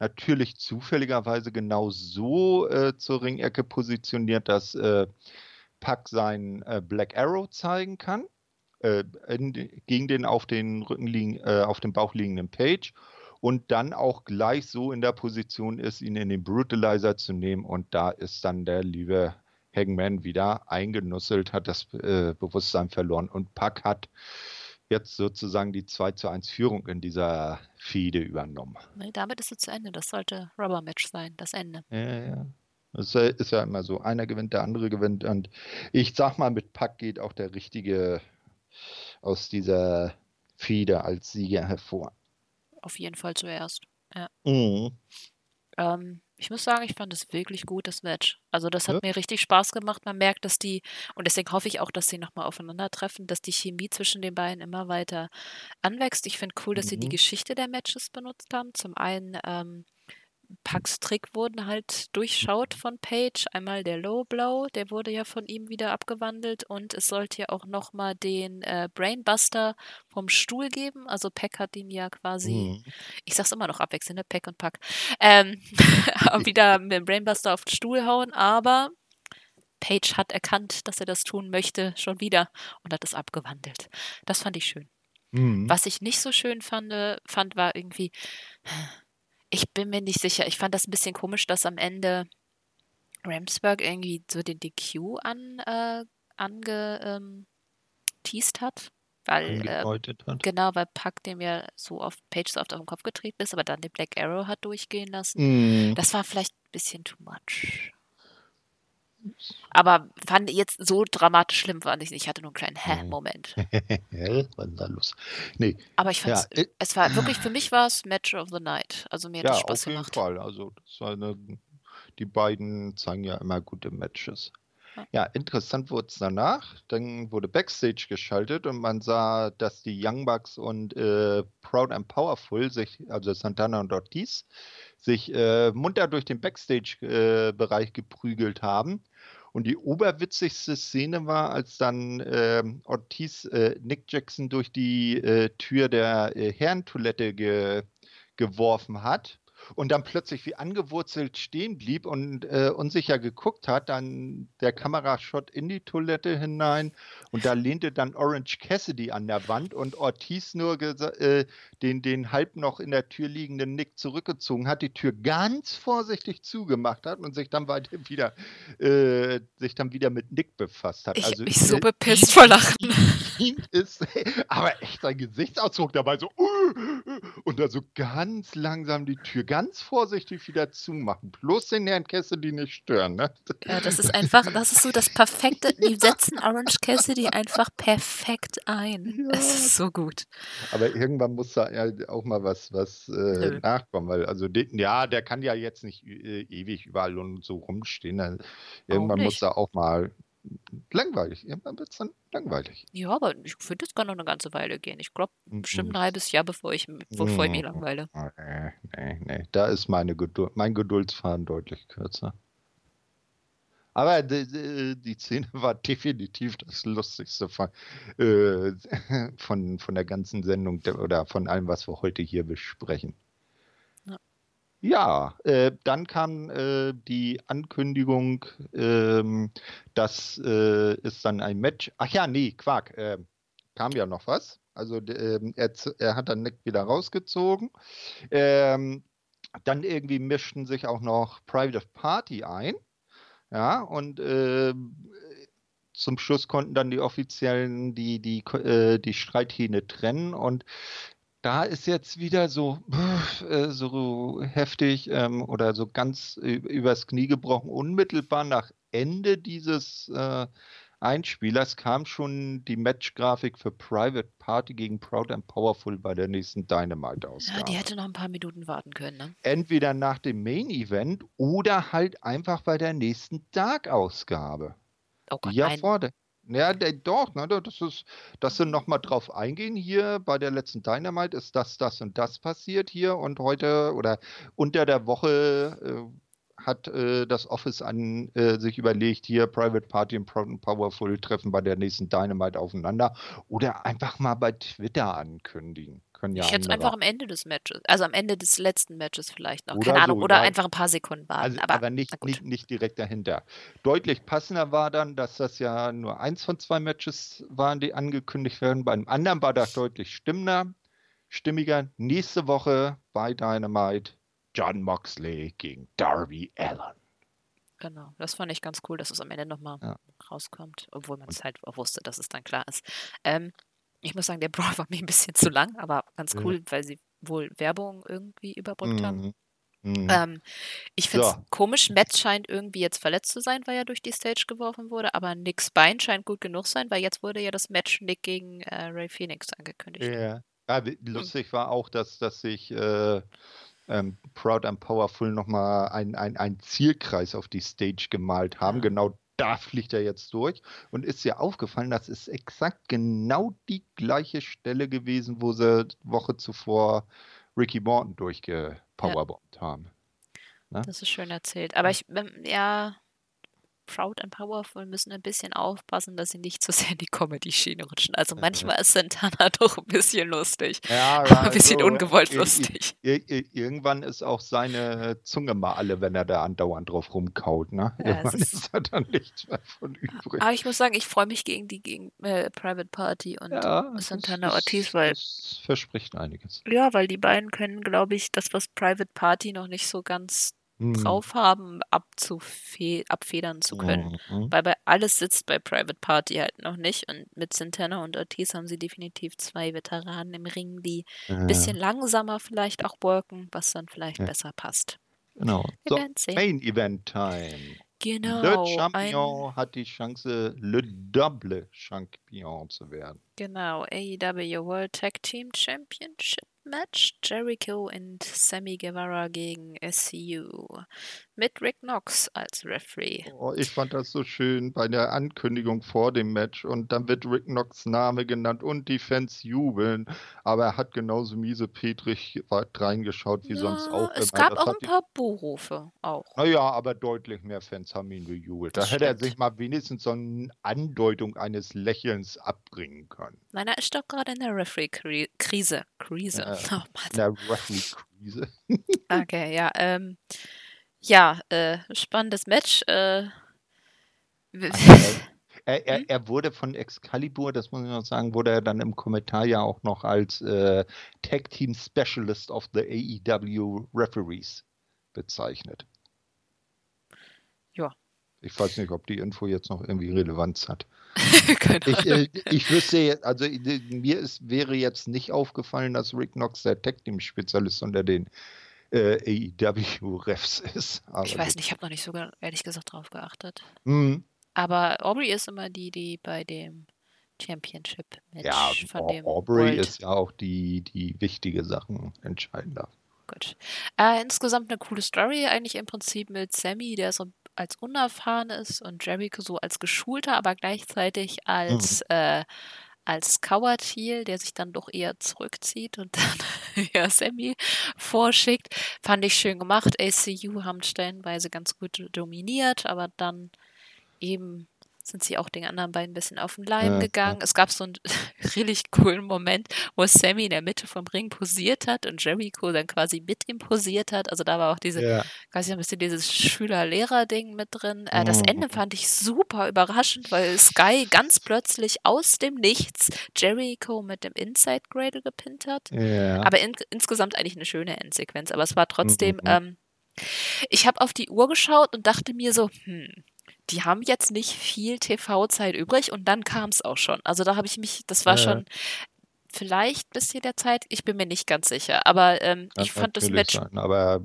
Natürlich zufälligerweise genau so äh, zur Ringecke positioniert, dass äh, Pack seinen Black Arrow zeigen kann. In, gegen den auf, den Rücken liegen, auf dem Bauch liegenden Page und dann auch gleich so in der Position ist, ihn in den Brutalizer zu nehmen. Und da ist dann der liebe Hangman wieder eingenusselt, hat das äh, Bewusstsein verloren. Und Pack hat jetzt sozusagen die 2 zu 1 Führung in dieser Fehde übernommen. Nee, damit ist es zu Ende. Das sollte Rubber Match sein, das Ende. Ja, ja. Das ist ja immer so. Einer gewinnt, der andere gewinnt. Und ich sag mal, mit Pack geht auch der Richtige aus dieser Fehde als Sieger hervor auf jeden Fall zuerst. Ja. Mhm. Ähm, ich muss sagen, ich fand es wirklich gut, das Match. Also das hat ja. mir richtig Spaß gemacht. Man merkt, dass die, und deswegen hoffe ich auch, dass sie nochmal aufeinandertreffen, dass die Chemie zwischen den beiden immer weiter anwächst. Ich finde cool, dass mhm. sie die mhm. Geschichte der Matches benutzt haben. Zum einen ähm, Pucks Trick wurden halt durchschaut von Page. Einmal der Low Blow, der wurde ja von ihm wieder abgewandelt und es sollte ja auch nochmal den äh, Brainbuster vom Stuhl geben. Also Peck hat ihn ja quasi, mhm. ich sag's immer noch abwechselnd, ne? Peck und Pack, ähm, wieder mit dem Brainbuster auf den Stuhl hauen, aber Page hat erkannt, dass er das tun möchte, schon wieder und hat es abgewandelt. Das fand ich schön. Mhm. Was ich nicht so schön fand, fand war irgendwie, ich bin mir nicht sicher. Ich fand das ein bisschen komisch, dass am Ende Ramsberg irgendwie so den DQ an, äh, ange, ähm, hat. Weil, äh, hat. genau, weil Puck dem ja so oft Page so oft auf den Kopf getreten ist, aber dann den Black Arrow hat durchgehen lassen. Mm. Das war vielleicht ein bisschen too much. Aber fand jetzt so dramatisch schlimm fand ich nicht. Ich hatte nur einen kleinen Hä-Moment. Was ist da los? Nee. Aber ich fand ja, es war wirklich, für mich war es Match of the Night. Also mir hat ja, Spaß auf jeden gemacht. Fall. Also eine, die beiden zeigen ja immer gute Matches. Ja, interessant wurde es danach. Dann wurde Backstage geschaltet und man sah, dass die Young Bucks und äh, Proud and Powerful sich, also Santana und Ortiz, sich äh, munter durch den Backstage-Bereich äh, geprügelt haben. Und die oberwitzigste Szene war, als dann äh, Ortiz äh, Nick Jackson durch die äh, Tür der äh, Herrentoilette ge geworfen hat und dann plötzlich wie angewurzelt stehen blieb und äh, unsicher geguckt hat, dann der Kamerashot in die Toilette hinein und da lehnte dann Orange Cassidy an der Wand und Ortiz nur äh, den, den halb noch in der Tür liegenden Nick zurückgezogen hat, die Tür ganz vorsichtig zugemacht hat und sich dann weiter wieder äh, sich dann wieder mit Nick befasst hat. Ich also mich so bepisst vor Lachen. ist aber echt sein Gesichtsausdruck dabei so uh, und dann so ganz langsam die Tür ganz vorsichtig wieder zumachen. Bloß den Herrn Cassidy nicht stören. Ne? Ja, das ist einfach, das ist so das perfekte, die setzen Orange Cassidy einfach perfekt ein. Ja. Es ist so gut. Aber irgendwann muss da ja auch mal was, was äh, nachkommen, weil also den, ja, der kann ja jetzt nicht äh, ewig überall und so rumstehen. Also, irgendwann muss er auch mal langweilig. Irgendwann wird es dann langweilig. Ja, aber ich finde, es kann noch eine ganze Weile gehen. Ich glaube, bestimmt ein halbes Jahr, bevor ich, bevor ich mich langweile. Nee, nee, nee. Da ist meine Geduld, mein Geduldsfaden deutlich kürzer. Aber die, die, Szene war definitiv das Lustigste von, äh, von, von der ganzen Sendung oder von allem, was wir heute hier besprechen. Ja. Äh, dann kam äh, die Ankündigung, ähm, dass äh, es dann ein Match. Ach ja, nee, Quark, äh, kam ja noch was. Also ähm, er, er, hat dann Nick wieder rausgezogen. Ähm, dann irgendwie mischten sich auch noch Private Party ein. Ja, und äh, zum Schluss konnten dann die Offiziellen die, die, äh, die Streithähne trennen und da ist jetzt wieder so, äh, so heftig ähm, oder so ganz übers Knie gebrochen. Unmittelbar nach Ende dieses äh, Einspielers kam schon die Matchgrafik für Private Party gegen Proud and Powerful bei der nächsten Dynamite aus. Ja, die hätte noch ein paar Minuten warten können. Ne? Entweder nach dem Main Event oder halt einfach bei der nächsten Dark-Ausgabe. Oh Gott, ja, nein. Vor der, ja, doch, ne, das ist, dass sie nochmal drauf eingehen hier, bei der letzten Dynamite ist das, das und das passiert hier und heute oder unter der Woche äh, hat äh, das Office an äh, sich überlegt, hier Private Party und Powerful treffen bei der nächsten Dynamite aufeinander oder einfach mal bei Twitter ankündigen können ja Ich hätte es einfach am Ende des Matches, also am Ende des letzten Matches vielleicht noch, Oder keine Ahnung, so, oder ja. einfach ein paar Sekunden warten. Also, aber aber nicht, nicht, nicht direkt dahinter. Deutlich passender war dann, dass das ja nur eins von zwei Matches waren, die angekündigt werden. Beim anderen war das deutlich stimmender, stimmiger. Nächste Woche bei Dynamite John Moxley gegen Darby Allen. Genau, das fand ich ganz cool, dass es am Ende nochmal Ja. rauskommt, obwohl man es halt auch wusste, dass es dann klar ist. Ähm, ich muss sagen, der Brawl war mir ein bisschen zu lang, aber ganz Ja. cool, weil sie wohl Werbung irgendwie überbrückt haben. Mhm. Mhm. Ähm, ich finde es So. komisch, Matt scheint irgendwie jetzt verletzt zu sein, weil er durch die Stage geworfen wurde, aber Nicks Bein scheint gut genug sein, weil jetzt wurde ja das Match Nick gegen äh, Ray Phoenix angekündigt. Ja. Ja, wi- lustig war auch, dass, dass sich äh, ähm, Proud and Powerful nochmal ein, ein, ein Zielkreis auf die Stage gemalt haben. Ja. Genau da fliegt er jetzt durch. Und ist dir aufgefallen, das ist exakt genau die gleiche Stelle gewesen, wo sie Woche zuvor Ricky Morton durchgepowerbombt haben. Das ist schön erzählt. Aber ich, ähm, ja, Proud and Powerful müssen ein bisschen aufpassen, dass sie nicht zu sehr in die Comedy-Schiene rutschen. Also manchmal ist Santana doch ein bisschen lustig. Ja, ein bisschen also, ungewollt ir- ir- lustig. ir- ir- Irgendwann ist auch seine Zunge mal alle, wenn er da andauernd drauf rumkaut. Ne? Ja, Irgendwann ist- ist da dann nichts mehr von übrig. Aber ich muss sagen, ich freue mich gegen die gegen äh, Private Party und Ja, Santana das, Ortiz, weil das verspricht einiges. ja, weil die beiden können, glaube ich, das, was Private Party noch nicht so ganz. Drauf haben, abfedern zu können. Mhm. Weil bei alles sitzt bei Private Party halt noch nicht. Und mit Santana und Ortiz haben sie definitiv zwei Veteranen im Ring, die ein Äh, bisschen langsamer vielleicht auch worken, was dann vielleicht Ja. besser passt. Genau. Wir So. Main Event Time. Genau. Le Ein, Champion hat die Chance, Le Double Champion zu werden. genau. AEW World Tag Team Championship Match. Jericho und Sammy Guevara gegen SCU. Mit Rick Knox als Referee. Oh, ich fand das so schön bei der Ankündigung vor dem Match und dann wird Rick Knox Name genannt und die Fans jubeln, aber er hat genauso miese Petrig weit reingeschaut wie sonst Ja, auch. es immer. gab Das auch ein paar Buhrufe. Auch. Naja, aber deutlich mehr Fans haben ihn bejubelt. Da Das hätte er sich mal wenigstens so eine Andeutung eines Lächelns abbringen können. Nein, er ist doch gerade in der Referee-Krise. Krise. Ja. Oh Mann. In der Referee-Krise. Okay, ja. Ähm, ja, äh, spannendes Match. Äh, w- Er, er, Hm? er wurde von Excalibur, das muss ich noch sagen, wurde er dann im Kommentar ja auch noch als äh, Tag Team Specialist of the AEW Referees bezeichnet. Ja. Ich weiß nicht, ob die Info jetzt noch irgendwie Relevanz hat. Keine Ich, äh, ich wüsste also äh, mir ist, wäre jetzt nicht aufgefallen, dass Rick Knox der Tag Team Spezialist unter den äh, AEW Refs ist. Aber Ich weiß nicht, ich habe noch nicht so ehrlich gesagt drauf geachtet. Hm. Aber Aubrey ist immer die, die bei dem Championship-Match Ja, von dem Aubrey World ist ja auch die, die wichtige Sachen entscheiden darf. Gut. Äh, insgesamt eine coole Story, eigentlich im Prinzip mit Sammy, der so als unerfahren ist und Jericho so als geschulter, aber gleichzeitig als, äh, als Coward-Heel, der sich dann doch eher zurückzieht und dann ja, Sammy vorschickt. Fand ich schön gemacht. ACU haben stellenweise ganz gut dominiert, aber dann eben sind sie auch den anderen beiden ein bisschen auf den Leim ja, gegangen. Ja. Es gab so einen richtig coolen Moment, wo Sammy in der Mitte vom Ring posiert hat und Jericho dann quasi mit ihm posiert hat. Also da war auch diese, ja. quasi ein bisschen dieses Schüler-Lehrer-Ding mit drin. Äh, das Ende mhm. fand ich super überraschend, weil Sky ganz plötzlich aus dem Nichts Jericho mit dem Inside Cradle gepinnt hat. Aber in, insgesamt eigentlich eine schöne Endsequenz. Aber es war trotzdem, mhm. ähm, ich habe auf die Uhr geschaut und dachte mir so, hm, die haben jetzt nicht viel TV-Zeit übrig und dann kam es auch schon. Also da habe ich mich, das war ja. schon vielleicht bis hier der Zeit, ich bin mir nicht ganz sicher, aber ähm, ich fand das Match. Sein, aber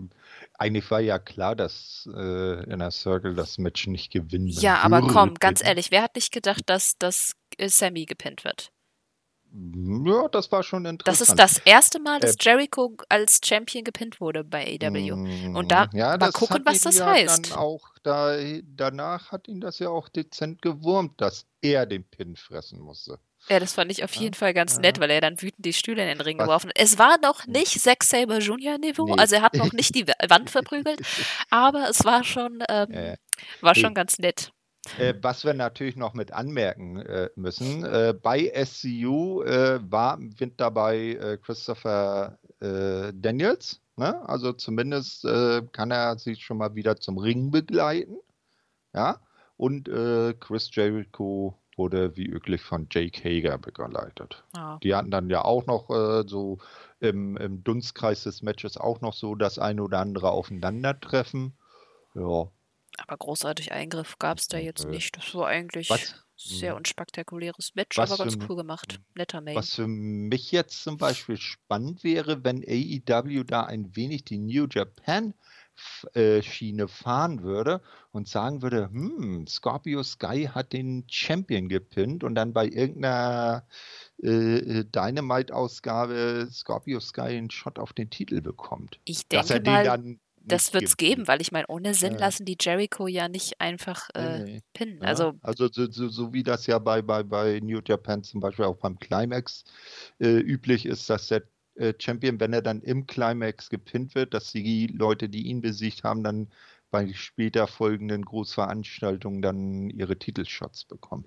eigentlich war ja klar, dass äh, Inner Circle das Match nicht gewinnen Ja, aber komm, ganz ehrlich, wer hat nicht gedacht, dass, dass äh, Sammy gepinnt wird? Ja, das war schon interessant. Das ist das erste Mal, dass äh, Jericho als Champion gepinnt wurde bei AEW. Und da ja, mal gucken, was das ja heißt. Dann auch da, danach hat ihn das ja auch dezent gewurmt, dass er den Pin fressen musste. Ja, das fand ich auf jeden ja, Fall ganz nett, weil er dann wütend die Stühle in den Ring was? geworfen hat. Es war noch hm. nicht Zack Saber Junior Niveau, nee. also er hat noch nicht die Wand verprügelt, aber es war schon, ähm, war schon ganz nett. Äh, was wir natürlich noch mit anmerken äh, müssen, äh, bei SCU äh, war mit dabei äh, Christopher äh, Daniels. Ne? Also zumindest kann er sich schon mal wieder zum Ring begleiten. Ja. Und Chris Jericho wurde wie üblich von Jake Hager begleitet. Oh. Die hatten dann ja auch noch so im, im Dunstkreis des Matches auch noch so das ein oder andere Aufeinandertreffen. Ja, aber großartig Eingriff gab es da jetzt äh, nicht. Das war eigentlich was? sehr hm. unspektakuläres Match, aber ganz cool gemacht. Hm. Netter Main. Was für mich jetzt zum Beispiel spannend wäre, wenn AEW da ein wenig die New Japan äh, Schiene fahren würde und sagen würde, hm, Scorpio Sky hat den Champion gepinnt und dann bei irgendeiner äh, äh Dynamite-Ausgabe Scorpio Sky einen Shot auf den Titel bekommt. Ich denke Dass er den mal, dann das wird es geben, weil ich meine, ohne Sinn ja. lassen die Jericho ja nicht einfach äh, nee, pinnen. Ja. Also, also so, so, so, wie das ja bei, bei, bei New Japan zum Beispiel auch beim Climax äh, üblich ist, dass der äh, Champion, wenn er dann im Climax gepinnt wird, dass die Leute, die ihn besiegt haben, dann bei später folgenden Großveranstaltungen dann ihre Titelshots bekommen.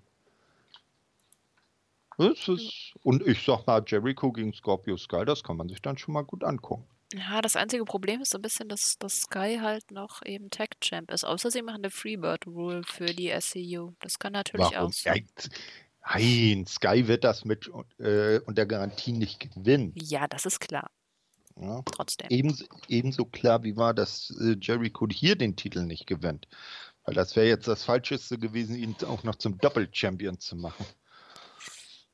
Ist, und ich sag mal, Jericho gegen Scorpio Sky, das kann man sich dann schon mal gut angucken. Ja, das einzige Problem ist so ein bisschen, dass, dass Sky halt noch eben Tech Champ ist. Außer sie machen eine Freebird Rule für die SCU. Das kann natürlich Warum? auch sein. Nein, Sky wird das mit äh, unter Garantie nicht gewinnen. Ja, das ist klar. Ja. Trotzdem. Ebenso, ebenso klar wie war, dass äh, Jericho hier den Titel nicht gewinnt. Weil das wäre jetzt das Falscheste gewesen, ihn auch noch zum Doppel-Champion zu machen.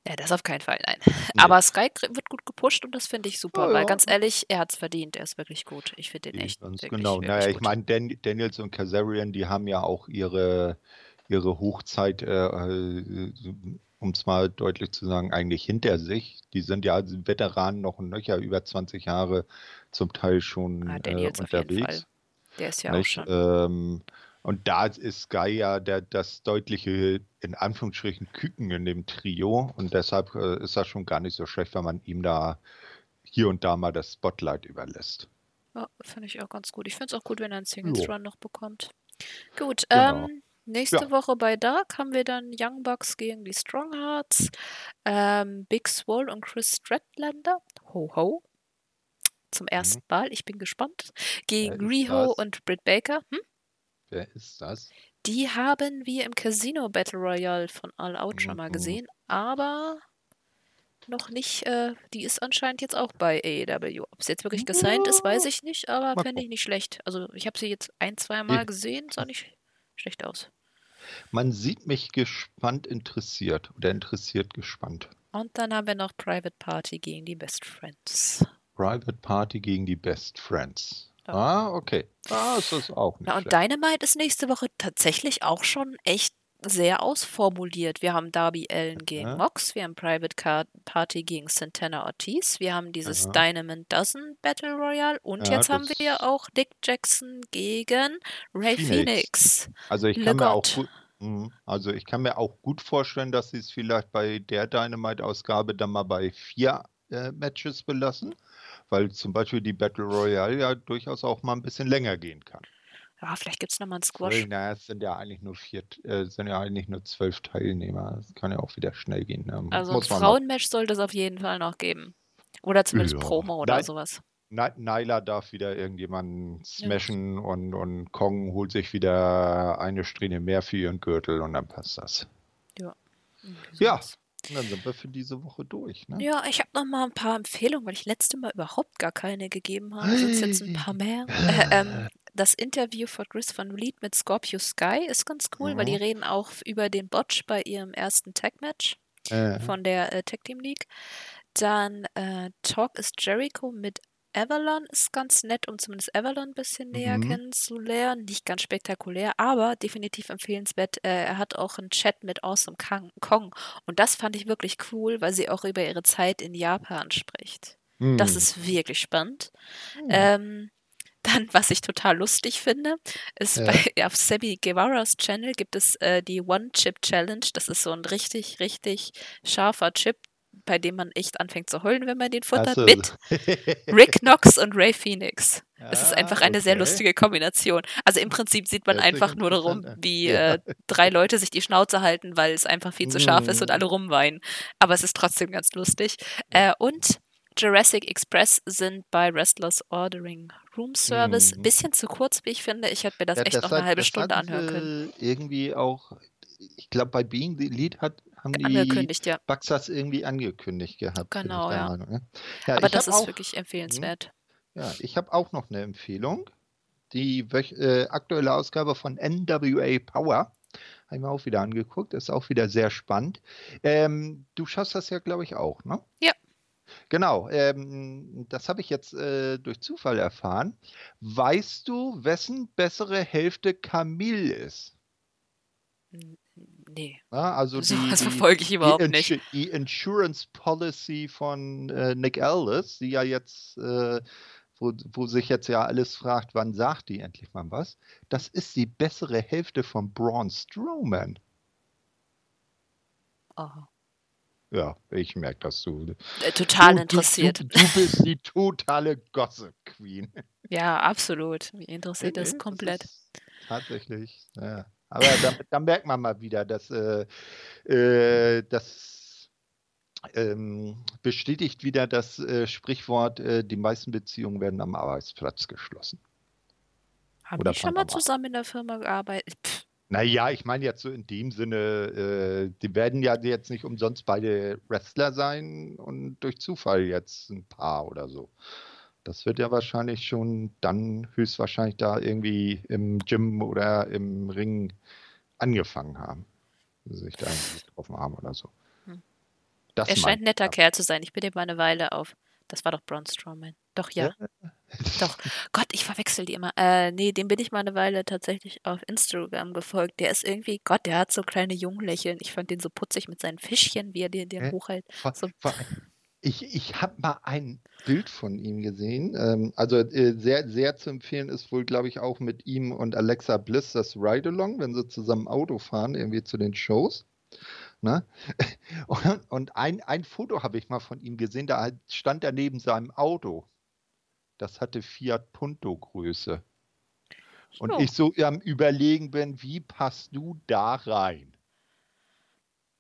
Ja, das auf keinen Fall, nein. Nee. Aber Sky wird gut gepusht und das finde ich super, oh, weil ganz ehrlich, er hat es verdient. Er ist wirklich gut. Ich finde den echt. Ganz wirklich, genau. Naja, ich meine, Dan Daniels und Kazarian, die haben ja auch ihre, ihre Hochzeit, äh, äh um es mal deutlich zu sagen, eigentlich hinter sich. Die sind ja Veteranen noch und nöcher, über 20 Jahre zum Teil schon ah, äh, unterwegs. Der ist ja Nicht? auch schon. Ähm, und da ist Sky ja der, das deutliche, in Anführungsstrichen, Küken in dem Trio. Und deshalb äh, ist das schon gar nicht so schlecht, wenn man ihm da hier und da mal das Spotlight überlässt. Ja, finde ich auch ganz gut. Ich finde es auch gut, wenn er einen Singles Run noch bekommt. Gut, genau. ähm, nächste ja. Woche bei Dark haben wir dann Young Bucks gegen die Stronghearts, ähm, Big Swole und Chris Stratlander. Ho ho. Zum ersten mhm. Mal, ich bin gespannt. Gegen Riho und Britt Baker. Hm? Wer ist das? Die haben wir im Casino Battle Royale von All Out schon mal mhm. gesehen, aber noch nicht. Äh, die ist anscheinend jetzt auch bei AEW. Ob sie jetzt wirklich gesigned ist, weiß ich nicht, aber fände ich nicht schlecht. Also ich habe sie jetzt ein, zwei Mal gesehen, sah nicht schlecht aus. Man sieht mich gespannt interessiert oder interessiert gespannt. Und dann haben wir noch Private Party gegen die Best Friends. Private Party gegen die Best Friends. Ah, okay. Das ist auch nicht Na, und Dynamite ist nächste Woche tatsächlich auch schon echt sehr ausformuliert. Wir haben Darby Allen gegen ja. Mox, wir haben Private Card Party gegen Santana Ortiz, wir haben dieses ja. Dynamite Dozen Battle Royale und ja, jetzt haben wir auch Dick Jackson gegen Ray Phoenix. Phoenix. Also ich kann mir auch gut, mhm. also ich kann mir auch gut vorstellen, dass sie es vielleicht bei der Dynamite-Ausgabe dann mal bei vier äh, Matches belassen weil zum Beispiel die Battle Royale ja durchaus auch mal ein bisschen länger gehen kann. Ja, vielleicht gibt es nochmal einen Squash. Na, es sind ja eigentlich nur vier, äh, sind ja eigentlich nur zwölf Teilnehmer. Das kann ja auch wieder schnell gehen. Ne? Also ein Frauenmatch sollte es auf jeden Fall noch geben. Oder zumindest ja. Promo oder Nein, sowas. Nyla darf wieder irgendjemanden smashen ja. und, und Kong holt sich wieder eine Strähne mehr für ihren Gürtel und dann passt das. Ja. Ja, und dann sind wir für diese Woche durch. Ne? Ja, ich habe noch mal ein paar Empfehlungen, weil ich letzte Mal überhaupt gar keine gegeben habe. Sind jetzt ein paar mehr. Äh, ähm, das Interview von Chris Van Vliet mit Scorpio Sky ist ganz cool, mhm. weil die reden auch über den Botch bei ihrem ersten Tag-Match äh. von der äh, Tag Team League. Dann äh, Talk is Jericho mit Avalon ist ganz nett, um zumindest Avalon ein bisschen näher mhm. kennenzulernen. Nicht ganz spektakulär, aber definitiv empfehlenswert. Äh, er hat auch einen Chat mit Awesome Kong. Und das fand ich wirklich cool, weil sie auch über ihre Zeit in Japan spricht. Mhm. Das ist wirklich spannend. Mhm. Ähm, dann, was ich total lustig finde, ist ja. bei, auf Sebi Guevara's Channel gibt es äh, die One-Chip-Challenge. Das ist so ein richtig, richtig scharfer Chip, bei dem man echt anfängt zu heulen, wenn man den futtert, so. mit Rick Knox und Ray Phoenix. Es ist einfach eine okay. sehr lustige Kombination. Also im Prinzip sieht man einfach nur darum, wie ja. äh, drei Leute sich die Schnauze halten, weil es einfach viel zu scharf ist und alle mm. rumweinen. Aber es ist trotzdem ganz lustig. Äh, und Jurassic Express sind bei Wrestlers Ordering Room Service. Mhm. Bisschen zu kurz, wie ich finde. Ich hätte mir das ja, echt das noch hat, eine halbe Stunde anhören können. Irgendwie auch, ich glaube, bei Being the Lead hat haben die angekündigt, ja. Bugs irgendwie angekündigt gehabt. Genau, ja. Meinung, ne? ja. Aber das ist auch, wirklich empfehlenswert. Hm? Ja, ich habe auch noch eine Empfehlung. Die äh, aktuelle Ausgabe von NWA Power. Habe ich mir auch wieder angeguckt. Ist auch wieder sehr spannend. Ähm, du schaust das ja, glaube ich, auch, ne? Ja. Genau, ähm, das habe ich jetzt äh, durch Zufall erfahren. Weißt du, wessen bessere Hälfte Camille ist? Nee. Ja, also so die, was verfolge ich überhaupt die nicht. Die Insurance Policy von äh, Nick Aldis, die ja jetzt, äh, wo, wo sich jetzt ja alles fragt, wann sagt die endlich mal was, das ist die bessere Hälfte von Braun Strowman. Aha. Ja, ich merke, dass du. Äh, total du, interessiert. Du, du, du, bist die totale Gossip Queen. Ja, absolut. Mich interessiert das komplett. Das tatsächlich, ja. Aber da, da, merkt man mal wieder, dass äh, äh, das ähm, bestätigt wieder das äh, Sprichwort, äh, die meisten Beziehungen werden am Arbeitsplatz geschlossen. Haben Oder die schon mal zusammen in der Firma gearbeitet? Pff. Naja, ich meine jetzt so in dem Sinne, äh, die werden ja jetzt nicht umsonst beide Wrestler sein und durch Zufall jetzt ein Paar oder so. Das wird ja wahrscheinlich schon dann höchstwahrscheinlich da irgendwie im Gym oder im Ring angefangen haben. Sich da getroffen haben oder so. Hm. er scheint ein netter Kerl zu sein. Ich bin ihm mal eine Weile auf. Das war doch Braun Strowman. Doch, ja. doch. Gott, ich verwechsel die immer. Äh, nee, dem bin ich mal eine Weile tatsächlich auf Instagram gefolgt. Der ist irgendwie, Gott, der hat so kleine Junglächeln. Ich fand den so putzig mit seinen Fischchen, wie er den, den hochhält. So. Vor, ich, ich habe mal ein Bild von ihm gesehen. Ähm, also äh, sehr, sehr zu empfehlen ist wohl, glaube ich, auch mit ihm und Alexa Bliss das Ride-Along, wenn sie zusammen Auto fahren, irgendwie zu den Shows. Ne? Und, und ein, ein Foto habe ich mal von ihm gesehen, da stand er neben seinem Auto. Das hatte Fiat Punto Größe. Und ich so am Überlegen bin, wie passt du da rein?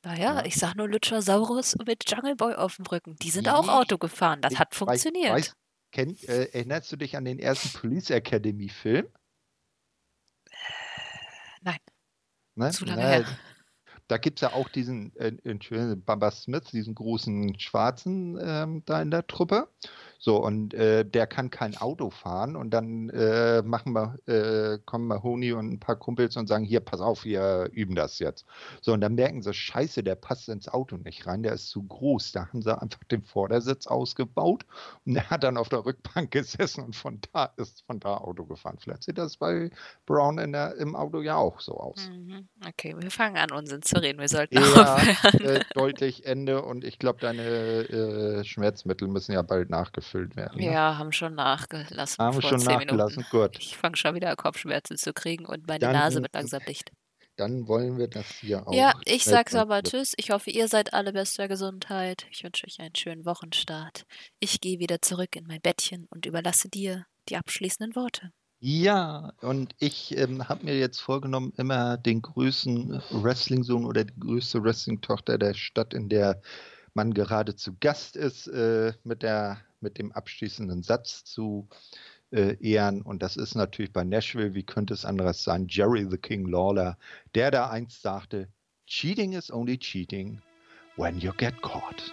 Naja, ja. ich sag nur Luchasaurus mit Jungle Boy auf dem Rücken. Die sind auch Auto gefahren. Das ich hat funktioniert. Weiß, kenn, äh, erinnerst du dich an den ersten Police Academy Film? Äh, nein. Ne? Zu lange Nein. her. Da gibt es ja auch diesen äh, Bamba Smith, diesen großen Schwarzen ähm, da in der Truppe. So, und äh, der kann kein Auto fahren und dann äh, machen wir, äh, kommen Mahoney und ein paar Kumpels und sagen, hier, pass auf, wir üben das jetzt. So, und dann merken sie, scheiße, der passt ins Auto nicht rein, der ist zu groß. Da haben sie einfach den Vordersitz ausgebaut und er hat dann auf der Rückbank gesessen und von da ist von da Auto gefahren. Vielleicht sieht das bei Brown in der, im Auto ja auch so aus. Mhm. Okay, wir fangen an, Unsinn zu reden. Wir sollten ja. Äh, deutlich Ende und ich glaube, deine äh, Schmerzmittel müssen ja bald nachgefüllt gefüllt werden. Ne? Ja, haben schon nachgelassen. Haben schon nachgelassen, Minuten. gut. Ich fange schon wieder Kopfschmerzen zu kriegen und meine dann, Nase wird langsam dicht. Dann wollen wir das hier auch. Ja, ich sage aber Tschüss. Ich hoffe, ihr seid alle bester Gesundheit. Ich wünsche euch einen schönen Wochenstart. Ich gehe wieder zurück in mein Bettchen und überlasse dir die abschließenden Worte. Ja, und ich ähm, habe mir jetzt vorgenommen, immer den größten Wrestling-Sohn oder die größte Wrestling-Tochter der Stadt, in der man gerade zu Gast ist, äh, mit, der, mit dem abschließenden Satz zu äh, ehren. Und das ist natürlich bei Nashville, wie könnte es anderes sein, Jerry the King Lawler, der da einst sagte, Cheating is only cheating when you get caught.